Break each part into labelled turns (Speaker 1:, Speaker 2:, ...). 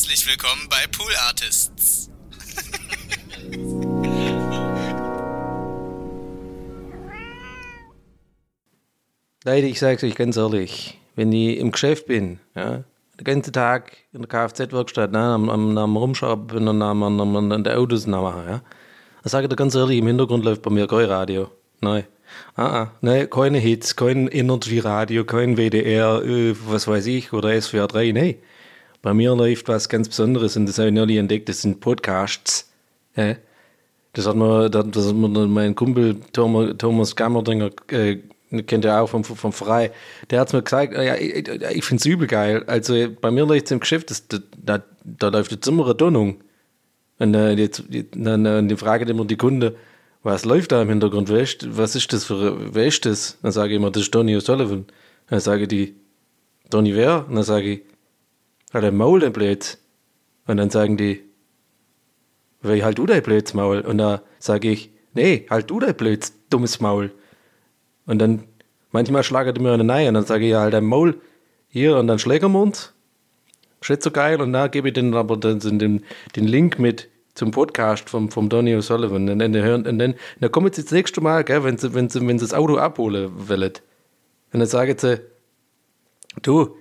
Speaker 1: Herzlich willkommen bei Pool Artists.
Speaker 2: Leute, ich sag's euch ganz ehrlich, wenn ich im Geschäft bin, ja, den ganzen Tag in der Kfz-Werkstatt, ne, am, am, am Rumschrauben bin und am, am, am, an der Autos nachmachen, ja, dann sage ich dir ganz ehrlich, im Hintergrund läuft bei mir kein Radio. Nein. Ah, ah, nein, keine Hits, kein Energy-Radio, kein WDR, was weiß ich, oder SWR 3, nein. Bei mir läuft was ganz Besonderes und das habe ich neulich entdeckt, das sind Podcasts. Ja. Das hat mir, das hat mir mein Kumpel Thomas, Gammerdinger, äh, kennt ihr auch vom, vom Frei, der hat mir gesagt, ja, ich, ich finde es übel geil. Also bei mir läuft es im Geschäft, das, da, da läuft jetzt immer eine Donnung. Und äh, jetzt, dann, dann die fragt immer die Kunde, was läuft da im Hintergrund? Was ist das für, wer ist das? Dann sage ich immer, das ist Donny O'Sullivan. Dann sage die, Donny wer? Und dann sage ich, hat er Maul, der Blöd. Und dann sagen die, weil halt du dein blöds Maul. Und da sage ich, nee, halt du dein blöds, dummes Maul. Und dann, manchmal schlagert er mir eine Nein und dann sage ich, ja, halt dein Maul hier und dann schlägt er uns. Ist so geil. Und da gebe ich dann aber dann den, den Link mit zum Podcast vom, vom Donny O'Sullivan. Und dann, und dann, dann kommen sie das nächste Mal, gell, wenn sie, wenn sie, wenn sie das Auto abholen wollen. Und dann sagen sie, du,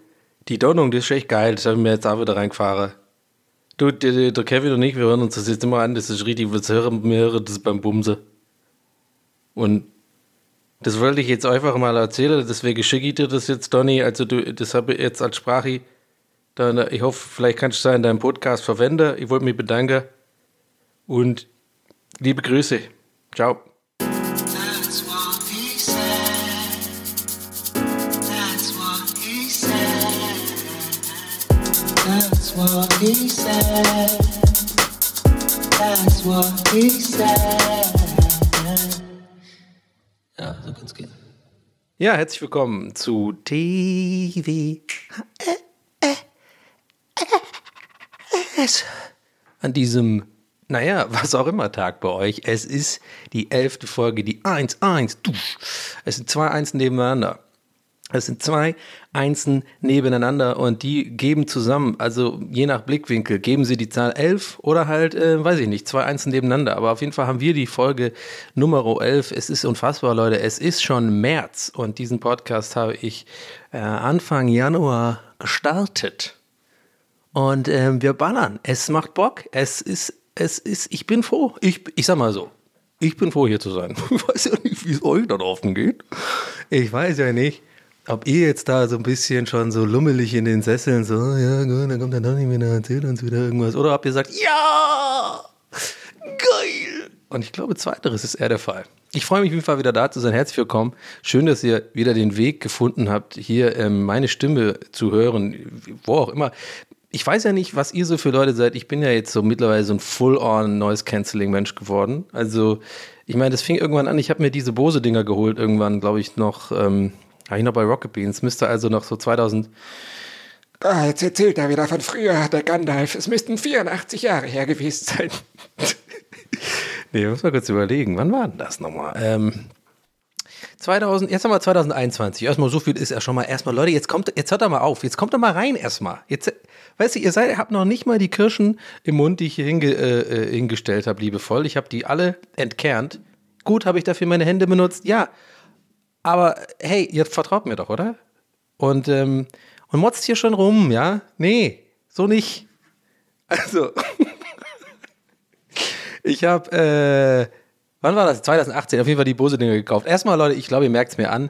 Speaker 2: die Donnung, das ist echt geil, das habe ich mir jetzt auch wieder reingefahren. Du, der, der Kevin und ich, wir hören uns das jetzt immer an, das ist richtig, was hören, wir hören das beim Bumse. Und das wollte ich jetzt einfach mal erzählen, deswegen schicke ich dir das jetzt, Donny. Also du, das habe ich jetzt als Sprache. Dann, ich hoffe, vielleicht kannst du es in deinem Podcast verwenden. Ich wollte mich bedanken und liebe Grüße. Ciao.
Speaker 3: That's what he said. That's what he said. Ja, so kann's gehen.
Speaker 2: Ja, herzlich willkommen zu TV. An diesem, naja, was auch immer Tag bei euch. Es ist die elfte Folge, die 1-1. Es sind zwei Einsen nebeneinander. Es sind zwei Einsen nebeneinander und die geben zusammen, also je nach Blickwinkel, geben sie die Zahl 11 oder halt, äh, weiß ich nicht, zwei Einsen nebeneinander. Aber auf jeden Fall haben wir die Folge Nummer 11. Es ist unfassbar, Leute. Es ist schon März und diesen Podcast habe ich äh, Anfang Januar gestartet. Und ähm, wir ballern. Es macht Bock. Es ist, es ist, ich bin froh. Ich, ich sag mal so. Ich bin froh, hier zu sein. Ich weiß ja nicht, wie es euch da draußen geht. Ich weiß ja nicht, ob ihr jetzt da so ein bisschen schon so lummelig in den Sesseln so, "Oh ja, gut, dann kommt der Donny wieder, erzählt uns wieder irgendwas. Oder ob ihr sagt, ja, geil. Und ich glaube, zweiteres ist eher der Fall. Ich freue mich auf jeden Fall wieder da zu sein. Herzlich willkommen. Schön, dass ihr wieder den Weg gefunden habt, hier ähm, meine Stimme zu hören, wo auch immer. Ich weiß ja nicht, was ihr so für Leute seid. Ich bin ja jetzt so mittlerweile so ein Full-on Noise-Canceling-Mensch geworden. Also, ich meine, das fing irgendwann an. Ich habe mir diese Bose-Dinger geholt, irgendwann, glaube ich, noch, ähm, habe ich noch bei Rocket Beans. Müsste also noch so 2000,
Speaker 4: Ah, jetzt erzählt er wieder von früher, der Gandalf. Es müssten 84 Jahre her gewesen sein.
Speaker 2: Nee, muss mal kurz überlegen. Wann war denn das nochmal? Ähm, 2000, jetzt haben wir 2021. Erstmal so viel ist ja schon mal. Erstmal, Leute, jetzt kommt, jetzt hört doch mal auf. Jetzt kommt doch mal rein erstmal. Jetzt, weißt du, ihr seid, habt noch nicht mal die Kirschen im Mund, die ich hier hinge, äh, äh, hingestellt habe, liebevoll. Ich habe die alle entkernt. Gut, habe ich dafür meine Hände benutzt. Ja. Aber hey, ihr vertraut mir doch, oder? Und, ähm, und motzt hier schon rum, ja? Nee, so nicht. Also. Ich habe, äh, wann war das? 2018, auf jeden Fall die Bose-Dinger gekauft. Erstmal, Leute, ich glaube, ihr merkt es mir an.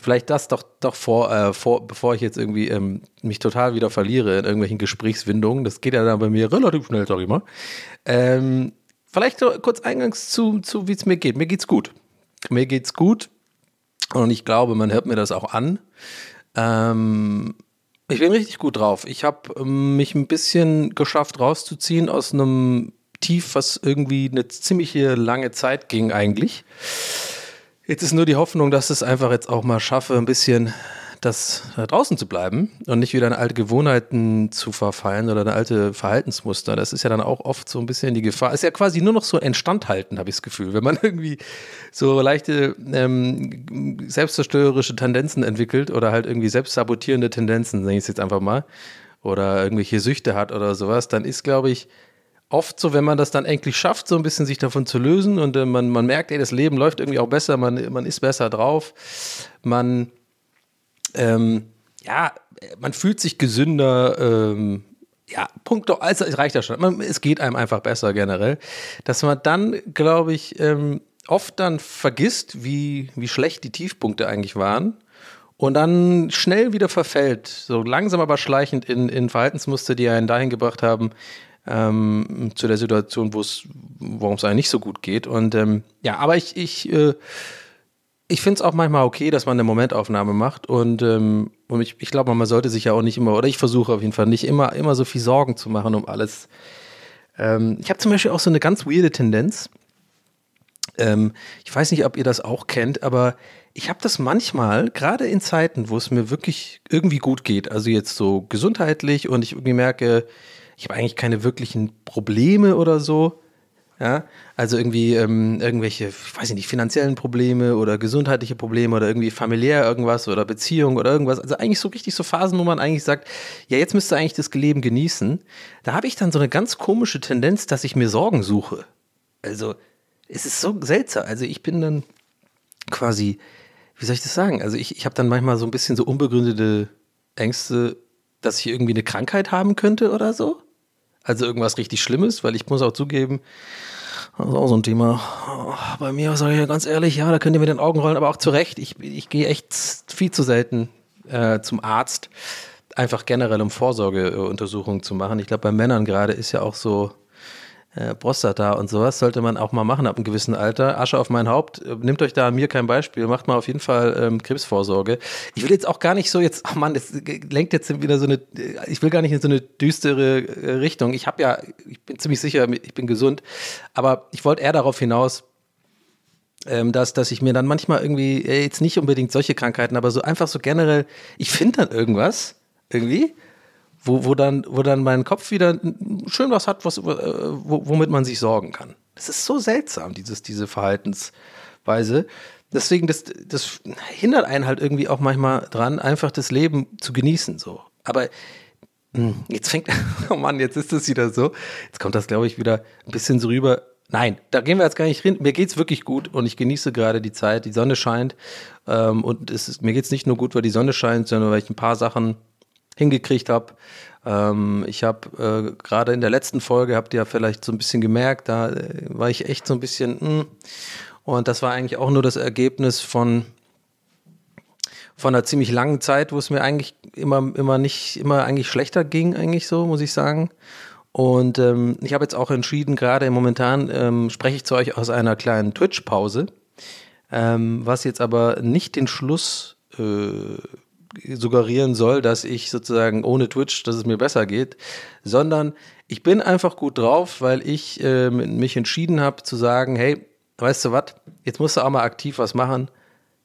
Speaker 2: Vielleicht das doch, doch vor, äh, vor, bevor ich jetzt irgendwie ähm, mich total wieder verliere in irgendwelchen Gesprächswindungen. Das geht ja dann bei mir relativ schnell, sag ich mal. Ähm, vielleicht kurz eingangs zu, zu wie es mir geht. Mir geht's gut. Mir geht's gut. Und ich glaube, man hört mir das auch an. Ähm, ich bin richtig gut drauf. Ich habe ähm, mich ein bisschen geschafft rauszuziehen aus einem Tief, was irgendwie eine ziemliche lange Zeit ging eigentlich. Jetzt ist nur die Hoffnung, dass es einfach jetzt auch mal schaffe, ein bisschen das da draußen zu bleiben und nicht wieder in alte Gewohnheiten zu verfallen oder eine alte Verhaltensmuster. Das ist ja dann auch oft so ein bisschen die Gefahr. Ist ja quasi nur noch so Instandhalten, habe ich das Gefühl. Wenn man irgendwie so leichte ähm, selbstzerstörerische Tendenzen entwickelt oder halt irgendwie selbstsabotierende Tendenzen, sage ich es jetzt einfach mal. oder irgendwelche Süchte hat oder sowas, dann ist, glaube ich, oft so, wenn man das dann endlich schafft, so ein bisschen sich davon zu lösen und äh, man, man merkt, ey, das Leben läuft irgendwie auch besser, man, man ist besser drauf, man, ähm, ja, man fühlt sich gesünder, ähm, ja, Punkt, also es reicht ja schon. Man, es geht einem einfach besser generell. Dass man dann, glaube ich, ähm, oft dann vergisst, wie, wie schlecht die Tiefpunkte eigentlich waren und dann schnell wieder verfällt, so langsam aber schleichend in, in Verhaltensmuster, die einen dahin gebracht haben, ähm, zu der Situation, wo es, worum es einem nicht so gut geht. Und ähm, ja, aber ich, ich, äh, ich finde es auch manchmal okay, dass man eine Momentaufnahme macht und, ähm, und ich, ich glaube, man sollte sich ja auch nicht immer, oder ich versuche auf jeden Fall nicht immer, immer so viel Sorgen zu machen um alles. Ähm, ich habe zum Beispiel auch so eine ganz weirde Tendenz. Ähm, ich weiß nicht, ob ihr das auch kennt, aber ich habe das manchmal, gerade in Zeiten, wo es mir wirklich irgendwie gut geht, also jetzt so gesundheitlich und ich irgendwie merke, ich habe eigentlich keine wirklichen Probleme oder so. Ja, also irgendwie ähm, irgendwelche, ich weiß nicht, finanziellen Probleme oder gesundheitliche Probleme oder irgendwie familiär irgendwas oder Beziehung oder irgendwas. Also eigentlich so richtig so Phasen, wo man eigentlich sagt, ja, jetzt müsste eigentlich das Leben genießen. Da habe ich dann so eine ganz komische Tendenz, dass ich mir Sorgen suche. Also es ist so seltsam. Also ich bin dann quasi, wie soll ich das sagen? Also ich, ich habe dann manchmal so ein bisschen so unbegründete Ängste, dass ich irgendwie eine Krankheit haben könnte oder so. Also irgendwas richtig Schlimmes, weil ich muss auch zugeben, das ist auch so ein Thema. Bei mir, sage ich ja ganz ehrlich, ja, da könnt ihr mit den Augen rollen, aber auch zu Recht. Ich, ich gehe echt viel zu selten äh, zum Arzt, einfach generell um Vorsorgeuntersuchungen zu machen. Ich glaube, bei Männern gerade ist ja auch so, äh, Prostata und sowas sollte man auch mal machen ab einem gewissen Alter. Asche auf mein Haupt, äh, nehmt euch da an mir kein Beispiel, macht mal auf jeden Fall ähm, Krebsvorsorge. Ich will jetzt auch gar nicht so jetzt, oh Mann, das lenkt jetzt wieder so eine, äh, ich will gar nicht in so eine düstere äh, Richtung. Ich habe ja, ich bin ziemlich sicher, ich bin gesund, aber ich wollte eher darauf hinaus, ähm, dass, dass ich mir dann manchmal irgendwie, jetzt nicht unbedingt solche Krankheiten, aber so einfach so generell, ich finde dann irgendwas, irgendwie, wo, wo, dann, wo dann mein Kopf wieder schön was hat, was, äh, womit man sich sorgen kann. Das ist so seltsam, dieses, diese Verhaltensweise. Deswegen, das, das hindert einen halt irgendwie auch manchmal dran, einfach das Leben zu genießen. So. Aber hm, jetzt fängt, oh Mann, jetzt ist es wieder so. Jetzt kommt das, glaube ich, wieder ein bisschen so rüber. Nein, da gehen wir jetzt gar nicht hin. Mir geht's wirklich gut und ich genieße gerade die Zeit. Die Sonne scheint ähm, und es ist, mir geht's nicht nur gut, weil die Sonne scheint, sondern weil ich ein paar Sachen hingekriegt habe. Ähm, ich habe äh, gerade in der letzten Folge, habt ihr ja vielleicht so ein bisschen gemerkt, da äh, war ich echt so ein bisschen, mh. Hm. und das war eigentlich auch nur das Ergebnis von von einer ziemlich langen Zeit, wo es mir eigentlich immer, immer nicht, immer eigentlich schlechter ging, eigentlich so, muss ich sagen. Und ähm, ich habe jetzt auch entschieden, gerade momentan ähm, spreche ich zu euch aus einer kleinen Twitch-Pause, ähm, was jetzt aber nicht den Schluss äh, suggerieren soll, dass ich sozusagen ohne Twitch, dass es mir besser geht, sondern ich bin einfach gut drauf, weil ich äh, mich entschieden habe zu sagen, hey, weißt du was, jetzt musst du auch mal aktiv was machen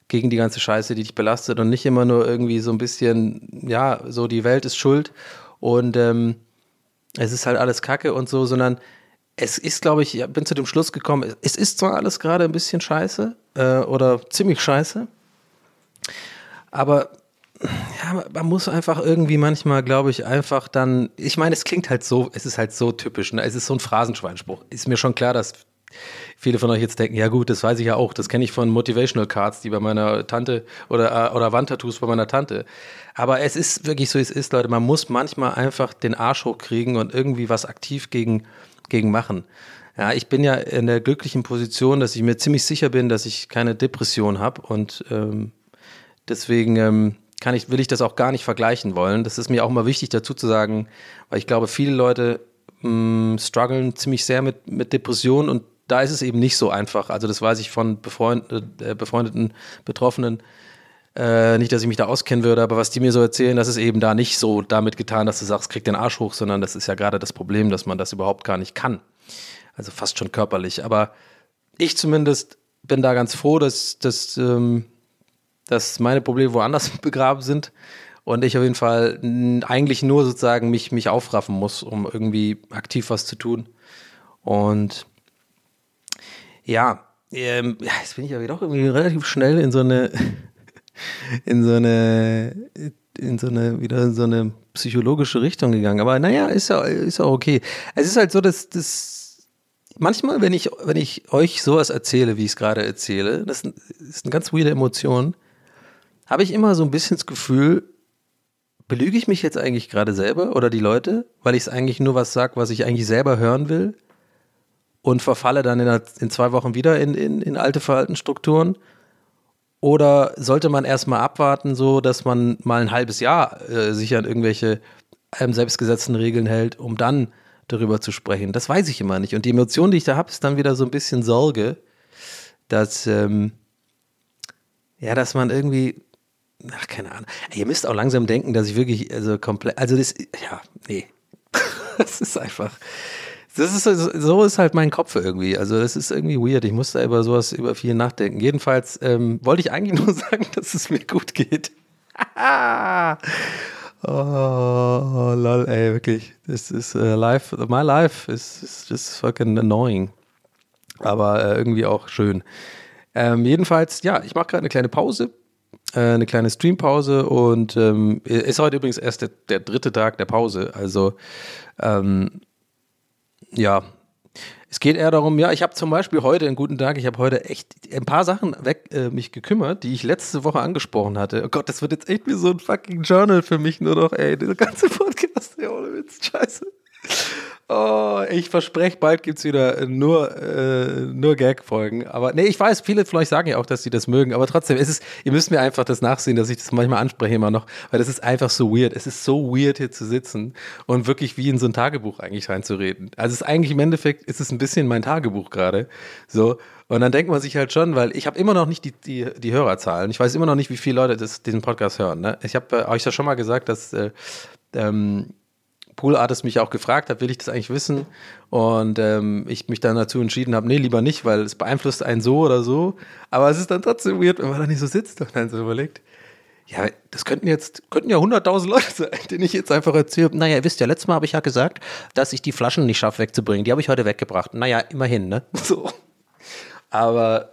Speaker 2: gegen die ganze Scheiße, die dich belastet und nicht immer nur irgendwie so ein bisschen, ja, so die Welt ist schuld und ähm, es ist halt alles Kacke und so, sondern es ist, glaube ich, ich bin zu dem Schluss gekommen, es ist zwar alles gerade ein bisschen scheiße äh, oder ziemlich scheiße, aber ja, man muss einfach irgendwie manchmal, glaube ich, einfach dann, ich meine, es klingt halt so, es ist halt so typisch, ne? es ist so ein Phrasenschweinspruch. Ist mir schon klar, dass viele von euch jetzt denken, ja gut, das weiß ich ja auch, das kenne ich von Motivational Cards, die bei meiner Tante oder, äh, oder Wandtattoos bei meiner Tante. Aber es ist wirklich so, wie es ist, Leute, man muss manchmal einfach den Arsch hochkriegen und irgendwie was aktiv gegen, gegen machen. Ja, ich bin ja in der glücklichen Position, dass ich mir ziemlich sicher bin, dass ich keine Depression habe und ähm, deswegen ähm, kann ich, will ich das auch gar nicht vergleichen wollen. Das ist mir auch mal wichtig dazu zu sagen, weil ich glaube, viele Leute mm, strugglen ziemlich sehr mit, mit Depressionen und da ist es eben nicht so einfach. Also das weiß ich von befreund, äh, befreundeten Betroffenen. Äh, nicht, dass ich mich da auskennen würde, aber was die mir so erzählen, das ist eben da nicht so damit getan, dass du sagst, krieg den Arsch hoch, sondern das ist ja gerade das Problem, dass man das überhaupt gar nicht kann. Also fast schon körperlich. Aber ich zumindest bin da ganz froh, dass, dass ähm, dass meine Probleme woanders begraben sind und ich auf jeden Fall eigentlich nur sozusagen mich, mich aufraffen muss, um irgendwie aktiv was zu tun. Und ja, ähm, jetzt bin ich aber doch irgendwie relativ schnell in so eine, in so eine in so eine, wieder in so eine psychologische Richtung gegangen. Aber naja, ist ja, ist auch okay. Es ist halt so, dass das manchmal, wenn ich, wenn ich euch sowas erzähle, wie ich es gerade erzähle, das ist eine ganz weirde Emotion, habe ich immer so ein bisschen das Gefühl, belüge ich mich jetzt eigentlich gerade selber oder die Leute, weil ich es eigentlich nur was sage, was ich eigentlich selber hören will und verfalle dann in, in zwei Wochen wieder in, in, in alte Verhaltensstrukturen? Oder sollte man erstmal abwarten, so dass man mal ein halbes Jahr äh, sich an irgendwelche ähm, selbstgesetzten Regeln hält, um dann darüber zu sprechen? Das weiß ich immer nicht. Und die Emotion, die ich da habe, ist dann wieder so ein bisschen Sorge, dass, ähm, ja, dass man irgendwie, ach, keine Ahnung. Ihr müsst auch langsam denken, dass ich wirklich, also komplett, also das, ja, nee. das ist einfach, das ist, so ist halt mein Kopf irgendwie. Also das ist irgendwie weird. Ich muss da über sowas, über viel nachdenken. Jedenfalls ähm, wollte ich eigentlich nur sagen, dass es mir gut geht. oh, lol, ey, wirklich. Das ist uh, life, my life is, is just fucking annoying. Aber äh, irgendwie auch schön. Ähm, jedenfalls, ja, ich mache gerade eine kleine Pause eine kleine Streampause und ähm, ist heute übrigens erst der, der, dritte Tag der Pause. Also ähm, ja, es geht eher darum, ja, ich habe zum Beispiel heute einen guten Tag, ich habe heute echt ein paar Sachen weg äh, mich gekümmert, die ich letzte Woche angesprochen hatte. Oh Gott, das wird jetzt echt wie so ein fucking Journal für mich nur noch, ey, der ganze Podcast, ey, ohne Witz, scheiße. Oh, ich verspreche, bald gibt es wieder nur, äh, nur Gag-Folgen. Aber nee, ich weiß, viele von euch sagen ja auch, dass sie das mögen, aber trotzdem, es ist, ihr müsst mir einfach das nachsehen, dass ich das manchmal anspreche immer noch, weil das ist einfach so weird. Es ist so weird, hier zu sitzen und wirklich wie in so ein Tagebuch eigentlich reinzureden. Also es ist eigentlich im Endeffekt, ist es ein bisschen mein Tagebuch gerade. So. Und dann denkt man sich halt schon, weil ich habe immer noch nicht die, die, die Hörerzahlen. Ich weiß immer noch nicht, wie viele Leute das, diesen Podcast hören. Ne? Ich habe äh, euch ja schon mal gesagt, dass äh, ähm, Pool Artist mich auch gefragt hat, will ich das eigentlich wissen? Und ähm, ich mich dann dazu entschieden habe, nee, lieber nicht, weil es beeinflusst einen so oder so. Aber es ist dann trotzdem weird, wenn man da nicht so sitzt und dann so überlegt. Ja, das könnten jetzt, könnten ja 100.000 Leute sein, denen ich jetzt einfach erzähle. Naja, ihr wisst ja, letztes Mal habe ich ja gesagt, dass ich die Flaschen nicht schaffe wegzubringen. Die habe ich heute weggebracht. Naja, immerhin, ne? So. Aber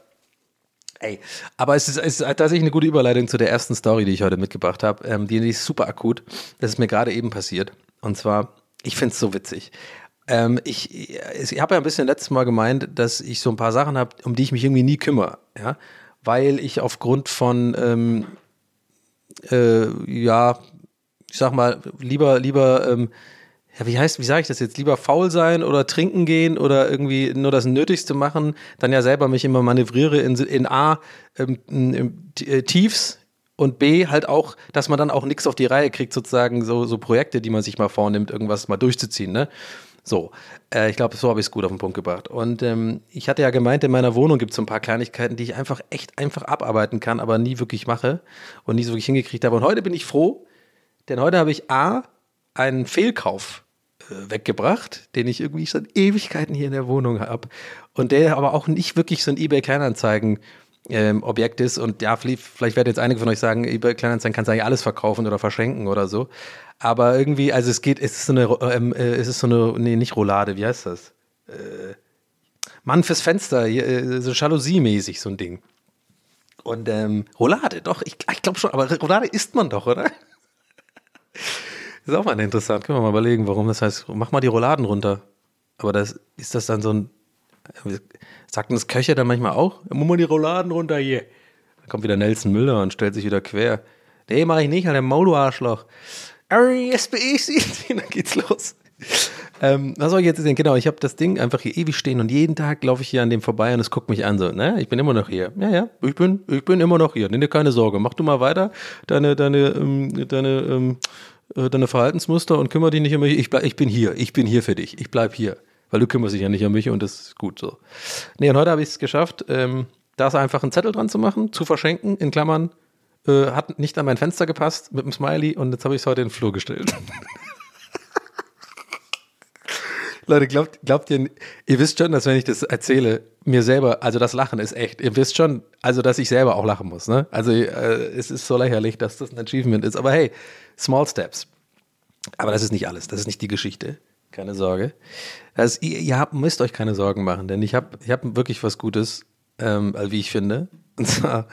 Speaker 2: Ey, aber es ist, es ist tatsächlich eine gute Überleitung zu der ersten Story, die ich heute mitgebracht habe. Ähm, die, die ist super akut. Das ist mir gerade eben passiert. Und zwar, ich finde es so witzig. Ähm, ich ich habe ja ein bisschen letztes Mal gemeint, dass ich so ein paar Sachen habe, um die ich mich irgendwie nie kümmere. Ja? Weil ich aufgrund von, ähm, äh, ja, ich sag mal, lieber, lieber, ähm, ja, wie heißt, wie sage ich das jetzt? Lieber faul sein oder trinken gehen oder irgendwie nur das Nötigste machen, dann ja selber mich immer manövriere in, in A, ähm, in, äh, Tiefs, und B, halt auch, dass man dann auch nichts auf die Reihe kriegt, sozusagen so, so Projekte, die man sich mal vornimmt, irgendwas mal durchzuziehen, ne? So, äh, ich glaube, so habe ich es gut auf den Punkt gebracht. Und ähm, ich hatte ja gemeint, in meiner Wohnung gibt es so ein paar Kleinigkeiten, die ich einfach echt einfach abarbeiten kann, aber nie wirklich mache und nie so wirklich hingekriegt habe. Und heute bin ich froh, denn heute habe ich A, einen Fehlkauf äh, weggebracht, den ich irgendwie schon Ewigkeiten hier in der Wohnung habe und der aber auch nicht wirklich so ein eBay-Kleinanzeigen ähm, Objekt ist. Und ja, vielleicht, werden jetzt einige von euch sagen, eBay Kleinanzeigen kannst du eigentlich alles verkaufen oder verschenken oder so. Aber irgendwie, also es geht, es ist so eine, ähm, äh, es ist so eine, nee, nicht Roulade, wie heißt das? Äh, Mann fürs Fenster, äh, so Jalousie-mäßig, so ein Ding. Und ähm, Roulade, doch, ich, ich glaube schon, aber Roulade isst man doch, oder? ist auch mal interessant. Können wir mal überlegen, warum das heißt, mach mal die Rouladen runter. Aber das, ist das dann so ein, Sagten das Köche dann manchmal auch? Mach mal die Rouladen runter hier. Dann kommt wieder Nelson Müller und stellt sich wieder quer. Nee, mach ich nicht, der Maul, du Arschloch. SBE dann geht's los. Ähm, was soll ich jetzt sehen? Genau, ich habe das Ding einfach hier ewig stehen und jeden Tag laufe ich hier an dem vorbei und es guckt mich an so, ne? Ich bin immer noch hier. Ja, ja, ich bin, ich bin immer noch hier. Nimm dir keine Sorge. Mach du mal weiter deine, deine, ähm, deine, ähm, äh, deine Verhaltensmuster und kümmere dich nicht um mich. Ich, bleib, ich bin hier. Ich bin hier für dich. Ich bleib hier weil du kümmerst dich ja nicht um mich und das ist gut so. Nee, und heute habe ich es geschafft, ähm, da ist einfach einen Zettel dran zu machen, zu verschenken, in Klammern, äh, hat nicht an mein Fenster gepasst mit dem Smiley und jetzt habe ich es heute in den Flur gestellt. Leute, glaubt, glaubt ihr, ihr wisst schon, dass wenn ich das erzähle, mir selber, also das Lachen ist echt. Ihr wisst schon, also dass ich selber auch lachen muss. Ne? Also äh, es ist so lächerlich, dass das ein Achievement ist. Aber hey, small steps. Aber das ist nicht alles. Das ist nicht die Geschichte. Keine Sorge. Also, ihr, ihr habt, müsst euch keine Sorgen machen, denn ich habe ich hab wirklich was Gutes, ähm, wie ich finde. Und zwar,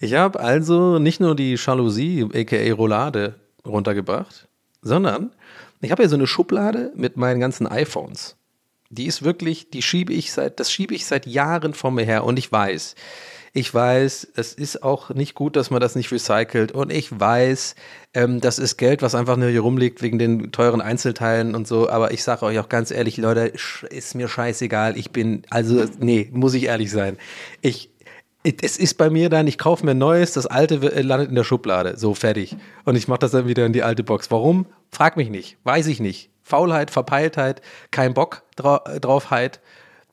Speaker 2: ich habe also nicht nur die Jalousie, aka Roulade, runtergebracht, sondern ich habe hier so eine Schublade mit meinen ganzen iPhones. Die ist wirklich, die schiebe ich seit, das schiebe ich seit Jahren vor mir her und ich weiß, ich weiß, es ist auch nicht gut, dass man das nicht recycelt. Und ich weiß, ähm, das ist Geld, was einfach nur hier rumliegt wegen den teuren Einzelteilen und so. Aber ich sage euch auch ganz ehrlich, Leute, ist mir scheißegal. Ich bin, also, nee, muss ich ehrlich sein. Ich, es ist bei mir dann, ich kaufe mir neues, das alte äh, landet in der Schublade. So, fertig. Und ich mache das dann wieder in die alte Box. Warum? Frag mich nicht. Weiß ich nicht. Faulheit, Verpeiltheit, kein Bock draufheit.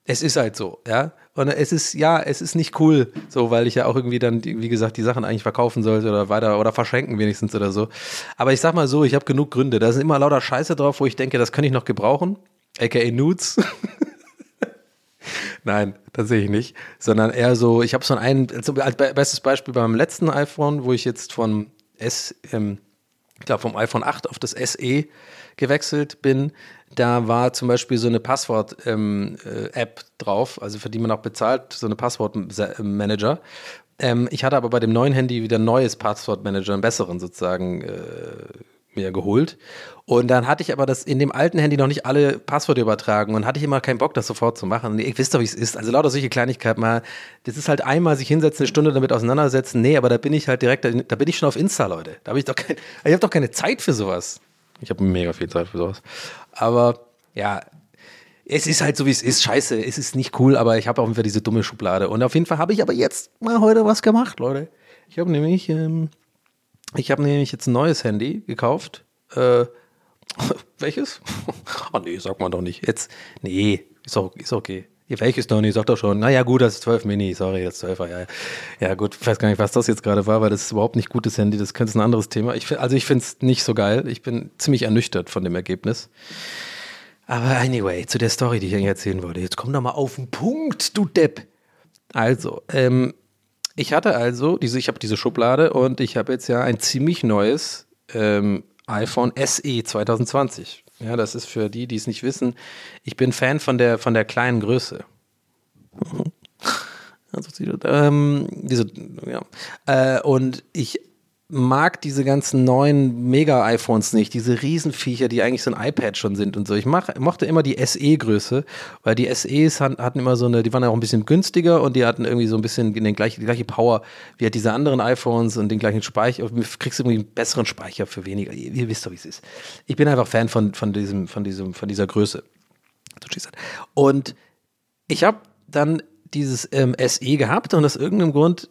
Speaker 2: Es ist halt so, ja. Und es ist, ja, es ist nicht cool, so, weil ich ja auch irgendwie dann, wie gesagt, die Sachen eigentlich verkaufen sollte oder weiter oder verschenken wenigstens oder so. Aber ich sag mal so, ich habe genug Gründe. Da sind immer lauter Scheiße drauf, wo ich denke, das kann ich noch gebrauchen. AKA Nudes. Nein, das sehe ich nicht. Sondern eher so, ich habe so ein, also als bestes Beispiel beim letzten iPhone, wo ich jetzt von S, ähm, ich glaube vom iPhone 8 auf das SE gewechselt bin, da war zum Beispiel so eine Passwort-App ähm, äh, drauf, also für die man auch bezahlt, so eine Passwortmanager. Ähm, ich hatte aber bei dem neuen Handy wieder ein neues Passwortmanager, einen besseren sozusagen, äh, mir geholt. Und dann hatte ich aber das in dem alten Handy noch nicht alle Passwörter übertragen und hatte ich immer keinen Bock, das sofort zu machen. Ich wisst doch, wie es ist. Also lauter solche Kleinigkeiten mal. Das ist halt einmal sich hinsetzen, eine Stunde damit auseinandersetzen. Nee, aber da bin ich halt direkt, da bin ich schon auf Insta, Leute. Da habe ich doch kein, ich habe doch keine Zeit für sowas. Ich habe mega viel Zeit für sowas. Aber ja, es ist halt so, wie es ist. Scheiße, es ist nicht cool, aber ich habe auch wieder diese dumme Schublade. Und auf jeden Fall habe ich aber jetzt mal heute was gemacht, Leute. Ich habe nämlich, ähm, ich habe nämlich jetzt ein neues Handy gekauft. Äh, welches? oh nee, sag mal doch nicht. Jetzt, nee, ist, auch, ist okay. Welches noch nicht? Sag doch schon. Naja, gut, das ist 12 Mini. Sorry, das 12er. Ja, ja, gut. Ich weiß gar nicht, was das jetzt gerade war, weil das ist überhaupt nicht gutes Handy. Das könnte ein anderes Thema. Ich, also, ich finde es nicht so geil. Ich bin ziemlich ernüchtert von dem Ergebnis. Aber anyway, zu der Story, die ich eigentlich erzählen wollte. Jetzt komm doch mal auf den Punkt, du Depp. Also, ähm, ich hatte also diese, ich habe diese Schublade und ich habe jetzt ja ein ziemlich neues ähm, iPhone SE 2020. Ja, das ist für die, die es nicht wissen. Ich bin Fan von der, von der kleinen Größe. Also, ähm, diese, ja. Äh, und ich mag diese ganzen neuen Mega-iPhones nicht, diese Riesenviecher, die eigentlich so ein iPad schon sind und so. Ich mach, mochte immer die SE-Größe, weil die SEs hatten immer so eine, die waren ja auch ein bisschen günstiger und die hatten irgendwie so ein bisschen den gleiche, die gleiche Power wie halt diese anderen iPhones und den gleichen Speicher. Du kriegst irgendwie einen besseren Speicher für weniger. Ihr, ihr wisst doch, wie es ist. Ich bin einfach Fan von, von, diesem, von, diesem, von dieser Größe. Und ich habe dann dieses ähm, SE gehabt und aus irgendeinem Grund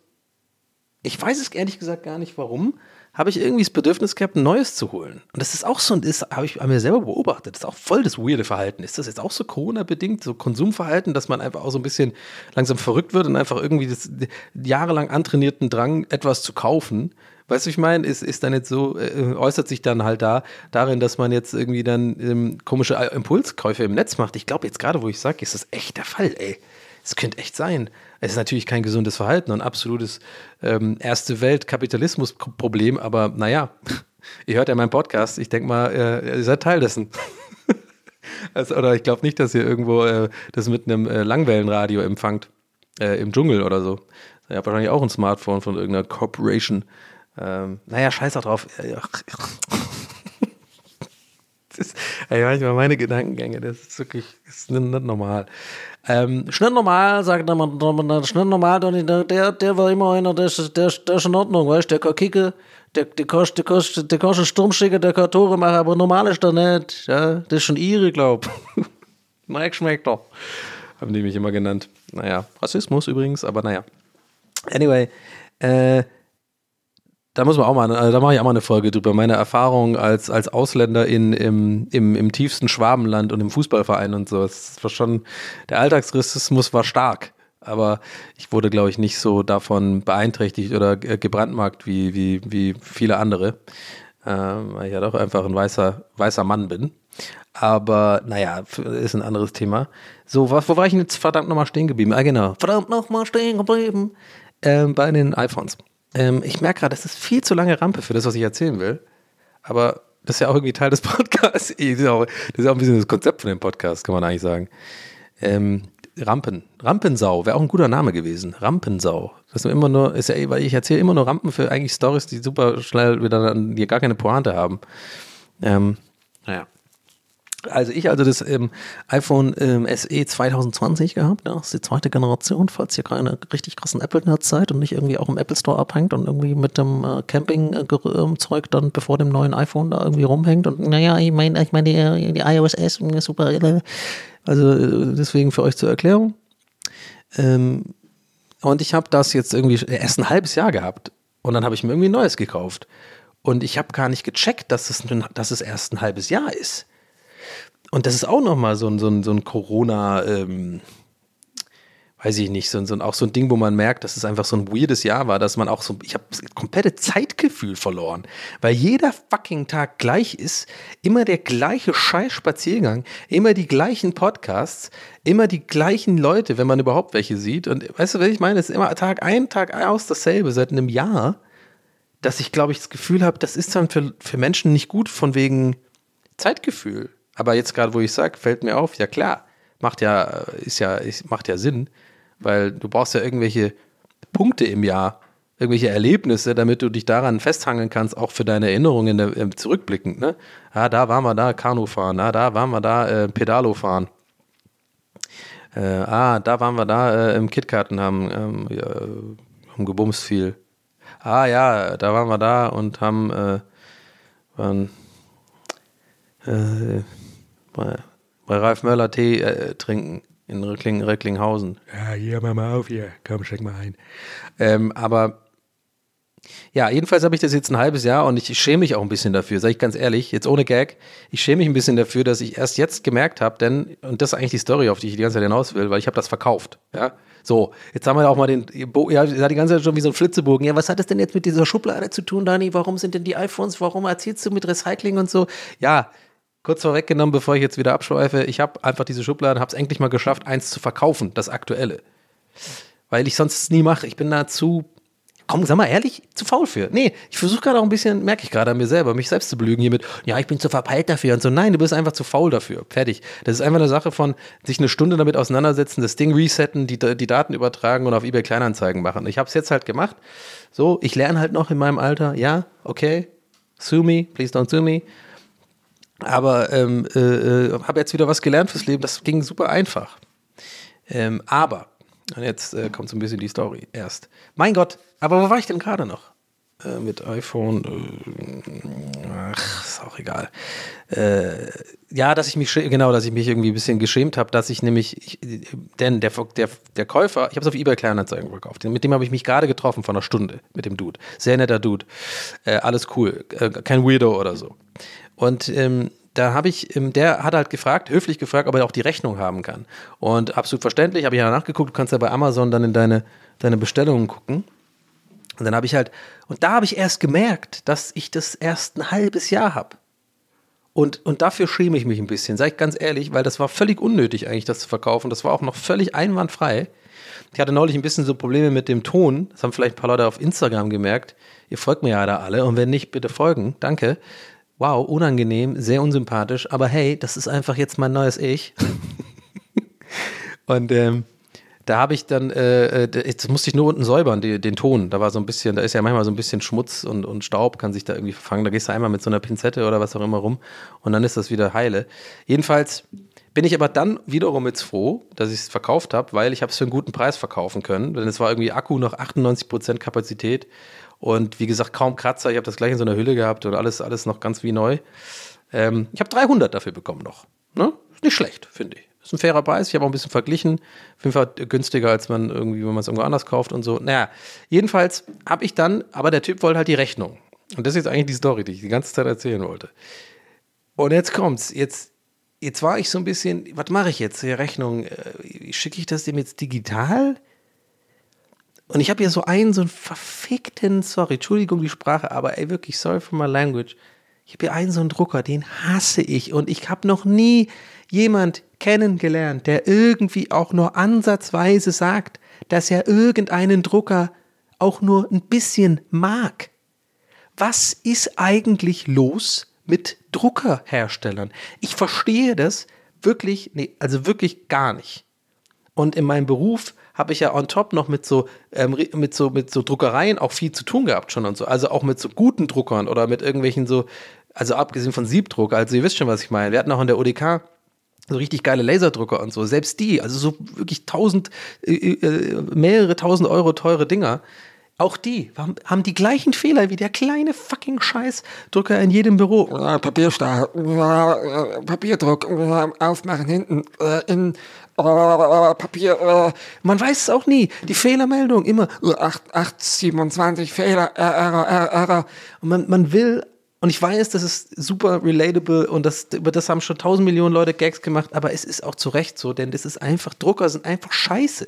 Speaker 2: ich weiß es ehrlich gesagt gar nicht warum, habe ich irgendwie das Bedürfnis gehabt, ein neues zu holen. Und das ist auch so, das habe ich an mir selber beobachtet. Das ist auch voll das weirde Verhalten. Ist das jetzt auch so Corona-bedingt, so Konsumverhalten, dass man einfach auch so ein bisschen langsam verrückt wird und einfach irgendwie das jahrelang antrainierten Drang, etwas zu kaufen? Weißt du, ich meine, ist, ist dann jetzt so, äh, äußert sich dann halt da darin, dass man jetzt irgendwie dann ähm, komische Impulskäufe im Netz macht. Ich glaube jetzt gerade, wo ich sage, ist das echt der Fall, ey. Es könnte echt sein. Es ist natürlich kein gesundes Verhalten und absolutes ähm, erste Welt Kapitalismus-Problem, aber naja, ihr hört ja meinen Podcast. Ich denke mal, äh, ihr seid Teil dessen. also, oder ich glaube nicht, dass ihr irgendwo äh, das mit einem äh, Langwellenradio empfangt. Äh, Im Dschungel oder so. Ihr habt wahrscheinlich auch ein Smartphone von irgendeiner Corporation. Ähm, naja, scheiß auch drauf. Ist, ey, manchmal meine Gedankengänge, das ist wirklich ist nicht, normal. Ähm, schnell normal, sagt er, schnell normal, der, der, war immer einer, der ist, der, der ist in Ordnung, weißt du, der kann kicken, der, der, kannst, der, kannst, der kannst einen Sturm schicken, der kann Tore machen, aber normal ist der nicht. Ja, das ist schon ihre, glaub. Mike schmeckt doch. Haben die mich immer genannt. Naja, Rassismus übrigens, aber naja. Anyway, äh, da muss man auch mal, also da mache ich auch mal eine Folge drüber. Meine Erfahrung als, als Ausländer in, im, im, im tiefsten Schwabenland und im Fußballverein und so. Das war schon, der Alltagsrassismus war stark. Aber ich wurde, glaube ich, nicht so davon beeinträchtigt oder gebrandmarkt wie, wie, wie viele andere. Ähm, weil ich ja doch einfach ein weißer, weißer Mann bin. Aber naja, ist ein anderes Thema. So, wo war ich jetzt verdammt nochmal stehen geblieben? Ah, genau. Verdammt nochmal stehen geblieben. Ähm, bei den iPhones. Ähm, ich merke gerade, das ist viel zu lange Rampe für das, was ich erzählen will. Aber das ist ja auch irgendwie Teil des Podcasts. Das ist, auch, das ist auch ein bisschen das Konzept von dem Podcast, kann man eigentlich sagen. Ähm, Rampen. Rampensau wäre auch ein guter Name gewesen. Rampensau. Das ist immer nur, ist ja, weil ich erzähle immer nur Rampen für eigentlich Stories, die super schnell wieder dann, die gar keine Pointe haben. Ähm, naja. Also ich also das ähm, iPhone ähm, SE 2020 gehabt, das ist die zweite Generation, falls ihr keine richtig krassen Apple-Nerds seid und nicht irgendwie auch im Apple Store abhängt und irgendwie mit dem äh, Camping-Zeug dann bevor dem neuen iPhone da irgendwie rumhängt und naja, ich meine, ich meine, die, die iOS S ist super, äh, also äh, deswegen für euch zur Erklärung. Ähm, und ich habe das jetzt irgendwie erst ein halbes Jahr gehabt und dann habe ich mir irgendwie ein neues gekauft. Und ich habe gar nicht gecheckt, dass es, dass es erst ein halbes Jahr ist. Und das ist auch nochmal so ein, so ein, so ein Corona, ähm, weiß ich nicht, so, ein, so ein, auch so ein Ding, wo man merkt, dass es einfach so ein weirdes Jahr war, dass man auch so, ich habe komplette Zeitgefühl verloren, weil jeder fucking Tag gleich ist, immer der gleiche scheiß Spaziergang, immer die gleichen Podcasts, immer die gleichen Leute, wenn man überhaupt welche sieht. Und weißt du, was ich meine? Es ist immer Tag ein, Tag aus dasselbe seit einem Jahr, dass ich, glaube ich, das Gefühl habe, das ist dann für, für Menschen nicht gut von wegen Zeitgefühl. Aber jetzt gerade, wo ich sage, fällt mir auf, ja klar, macht ja, ist ja, ist, macht ja Sinn, weil du brauchst ja irgendwelche Punkte im Jahr, irgendwelche Erlebnisse, damit du dich daran festhangeln kannst, auch für deine Erinnerungen äh, zurückblickend. Ne? Ah, da waren wir da Kanu fahren, ah, da waren wir da äh, Pedalo fahren. Äh, ah, da waren wir da äh, im KitKat und haben, ähm, ja, haben gebumst viel. Ah ja, da waren wir da und haben äh, waren, äh, bei, bei Ralf Möller Tee äh, trinken in Reckling, Recklinghausen. Ja, hier, mach mal auf hier, komm, steck mal ein. Ähm, aber ja, jedenfalls habe ich das jetzt ein halbes Jahr und ich schäme mich auch ein bisschen dafür, sage ich ganz ehrlich, jetzt ohne Gag, ich schäme mich ein bisschen dafür, dass ich erst jetzt gemerkt habe, denn, und das ist eigentlich die Story, auf die ich die ganze Zeit hinaus will, weil ich habe das verkauft, ja. So, jetzt haben wir auch mal den, ja, die ganze Zeit schon wie so ein Flitzebogen. Ja, was hat das denn jetzt mit dieser Schublade zu tun, Dani? Warum sind denn die iPhones, warum erzählst du mit Recycling und so? Ja, kurz vorweggenommen, bevor ich jetzt wieder abschweife, ich habe einfach diese Schublade, habe es endlich mal geschafft, eins zu verkaufen, das aktuelle. Weil ich sonst nie mache. Ich bin da zu, komm, sag mal ehrlich, zu faul für. Nee, ich versuche gerade auch ein bisschen, merke ich gerade an mir selber, mich selbst zu belügen hier mit, ja, ich bin zu verpeilt dafür und so. Nein, du bist einfach zu faul dafür. Fertig. Das ist einfach eine Sache von sich eine Stunde damit auseinandersetzen, das Ding resetten, die, die Daten übertragen und auf eBay Kleinanzeigen machen. Ich habe es jetzt halt gemacht. So, ich lerne halt noch in meinem Alter. Ja, okay. Sue me, please don't sue me. Aber ähm, äh, äh, habe jetzt wieder was gelernt fürs Leben. Das ging super einfach. Ähm, aber, und jetzt äh, kommt so ein bisschen die Story erst. Mein Gott, aber wo war ich denn gerade noch? Äh, mit iPhone. Äh, ach, ist auch egal. Äh, ja, dass ich mich, genau, dass ich mich irgendwie ein bisschen geschämt habe, dass ich nämlich, ich, denn der, der, der Käufer, ich habe es auf eBay Kleinanzeigen verkauft, mit dem habe ich mich gerade getroffen vor einer Stunde, mit dem Dude. Sehr netter Dude. alles cool. kein Weirdo oder so. Und ähm, da habe ich, ähm, der hat halt gefragt, höflich gefragt, ob er auch die Rechnung haben kann. Und absolut verständlich, habe ich ja nachgeguckt, du kannst ja bei Amazon dann in deine, deine Bestellungen gucken. Und dann habe ich halt, und da habe ich erst gemerkt, dass ich das erst ein halbes Jahr habe. Und, und dafür schäme ich mich ein bisschen, sage ich ganz ehrlich, weil das war völlig unnötig eigentlich, das zu verkaufen. Das war auch noch völlig einwandfrei. Ich hatte neulich ein bisschen so Probleme mit dem Ton. Das haben vielleicht ein paar Leute auf Instagram gemerkt. Ihr folgt mir ja da alle und wenn nicht, bitte folgen. Danke wow, unangenehm, sehr unsympathisch, aber hey, das ist einfach jetzt mein neues Ich. und ähm, da habe ich dann, äh, äh das musste ich nur unten säubern, die, den Ton. Da war so ein bisschen, da ist ja manchmal so ein bisschen Schmutz und, und Staub, kann sich da irgendwie verfangen. Da gehst du einmal mit so einer Pinzette oder was auch immer rum und dann ist das wieder heile. Jedenfalls bin ich aber dann wiederum jetzt froh, dass ich es verkauft habe, weil ich habe es für einen guten Preis verkaufen können. Denn es war irgendwie Akku noch 98% Kapazität und wie gesagt, kaum Kratzer. Ich habe das gleich in so einer Hülle gehabt und alles, alles noch ganz wie neu. Ähm, ich habe 300 dafür bekommen noch. Ne? Nicht schlecht, finde ich. Ist ein fairer Preis. Ich habe auch ein bisschen verglichen. Auf jeden Fall günstiger, als man irgendwie, wenn man es irgendwo anders kauft und so. Naja, jedenfalls habe ich dann, aber der Typ wollte halt die Rechnung. Und das ist jetzt eigentlich die Story, die ich die ganze Zeit erzählen wollte. Und jetzt kommt's. Jetzt, jetzt war ich so ein bisschen, was mache ich jetzt? Die Rechnung, äh, schicke ich das dem jetzt digital? Und ich habe hier so einen, so einen verfickten, sorry, Entschuldigung die Sprache, aber ey, wirklich, sorry for my language. Ich habe hier einen, so einen Drucker, den hasse ich. Und ich habe noch nie jemand kennengelernt, der irgendwie auch nur ansatzweise sagt, dass er irgendeinen Drucker auch nur ein bisschen mag. Was ist eigentlich los mit Druckerherstellern? Ich verstehe das wirklich, nee, also wirklich gar nicht. Und in meinem Beruf habe ich ja on top noch mit so, ähm, mit so, mit so Druckereien auch viel zu tun gehabt schon und so. Also auch mit so guten Druckern oder mit irgendwelchen so, also abgesehen von Siebdruck. Also ihr wisst schon, was ich meine. Wir hatten auch in der ODK so richtig geile Laserdrucker und so. Selbst die, also so wirklich tausend, äh, äh, mehrere tausend Euro teure Dinger. Auch die haben, die gleichen Fehler wie der kleine fucking Scheißdrucker in jedem Büro.
Speaker 4: Äh, Papierstau, äh, Papierdruck, äh, aufmachen hinten, in Papier,
Speaker 2: Man weiß es auch nie. Die Fehlermeldung immer.
Speaker 4: äh, 8, 8, 27 Fehler, Error, Error, Error.
Speaker 2: Und man, man will, und ich weiß, das ist super relatable und das, über das haben schon tausend Millionen Leute Gags gemacht, aber es ist auch zu Recht so, denn das ist einfach, Drucker sind einfach scheiße.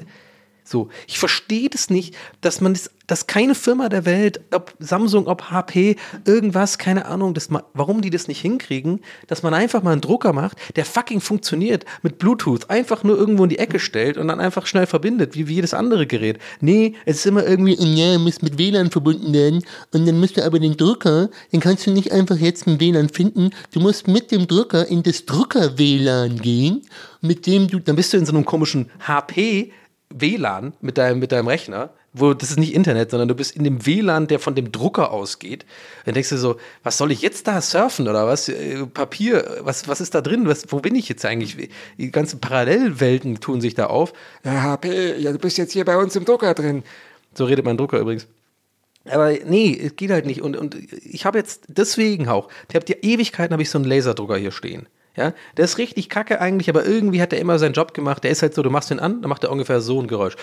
Speaker 2: So, ich verstehe das nicht, dass man das, dass keine Firma der Welt, ob Samsung, ob HP, irgendwas, keine Ahnung, das, ma- warum die das nicht hinkriegen, dass man einfach mal einen Drucker macht, der fucking funktioniert mit Bluetooth, einfach nur irgendwo in die Ecke stellt und dann einfach schnell verbindet, wie, wie jedes andere Gerät. Nee, es ist immer irgendwie, ja, muss mit WLAN verbunden werden und dann musst du aber den Drucker, den kannst du nicht einfach jetzt im WLAN finden, du musst mit dem Drucker in das Drucker-WLAN gehen, mit dem du, dann bist du in so einem komischen HP WLAN mit deinem, mit deinem Rechner, wo das ist nicht Internet, sondern du bist in dem WLAN, der von dem Drucker ausgeht. Dann denkst du so, was soll ich jetzt da surfen oder was? Äh, Papier, was, was ist da drin? Was, wo bin ich jetzt eigentlich? Die ganzen Parallelwelten tun sich da auf.
Speaker 4: Ja, HP, ja, du bist jetzt hier bei uns im Drucker drin.
Speaker 2: So redet mein Drucker übrigens. Aber nee, es geht halt nicht. Und, und ich habe jetzt deswegen auch, ich habe die Ewigkeiten, habe ich so einen Laserdrucker hier stehen. Ja, der ist richtig kacke eigentlich, aber irgendwie hat er immer seinen Job gemacht. Der ist halt so, du machst den an, dann macht er ungefähr so ein Geräusch.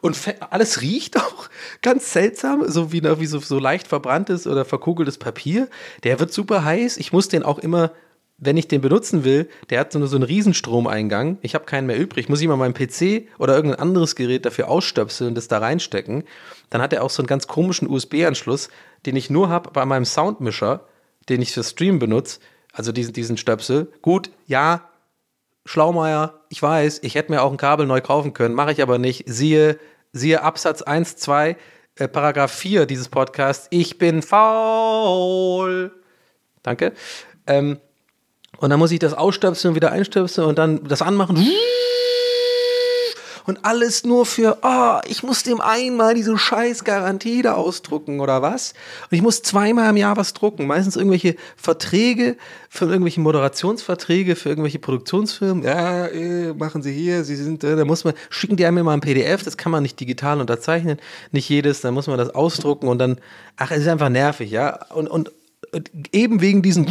Speaker 2: Und alles riecht auch ganz seltsam, so wie, wie so, so leicht verbranntes oder verkugeltes Papier. Der wird super heiß. Ich muss den auch immer, wenn ich den benutzen will, der hat so, so einen Riesenstromeingang. Ich habe keinen mehr übrig. Muss ich mal meinen PC oder irgendein anderes Gerät dafür ausstöpseln und das da reinstecken. Dann hat er auch so einen ganz komischen USB-Anschluss, den ich nur habe bei meinem Soundmischer, den ich für Stream benutze. Also diesen, diesen Stöpsel. Gut, ja, Schlaumeier, ich weiß, ich hätte mir auch ein Kabel neu kaufen können, mache ich aber nicht. Siehe, siehe Absatz 1, 2, äh, Paragraph 4 dieses Podcasts. Ich bin faul. Danke. Ähm, und dann muss ich das ausstöpseln und wieder einstöpseln und dann das anmachen. Und alles nur für, oh, ich muss dem einmal diese scheiß Garantie da ausdrucken oder was? Und ich muss zweimal im Jahr was drucken. Meistens irgendwelche Verträge, für irgendwelche Moderationsverträge, für irgendwelche Produktionsfirmen. Ja, äh, machen Sie hier, Sie sind, äh, da muss man, schicken die einem immer ein PDF, das kann man nicht digital unterzeichnen. Nicht jedes, dann muss man das ausdrucken und dann, ach, es ist einfach nervig, ja. Und, und, und eben wegen diesen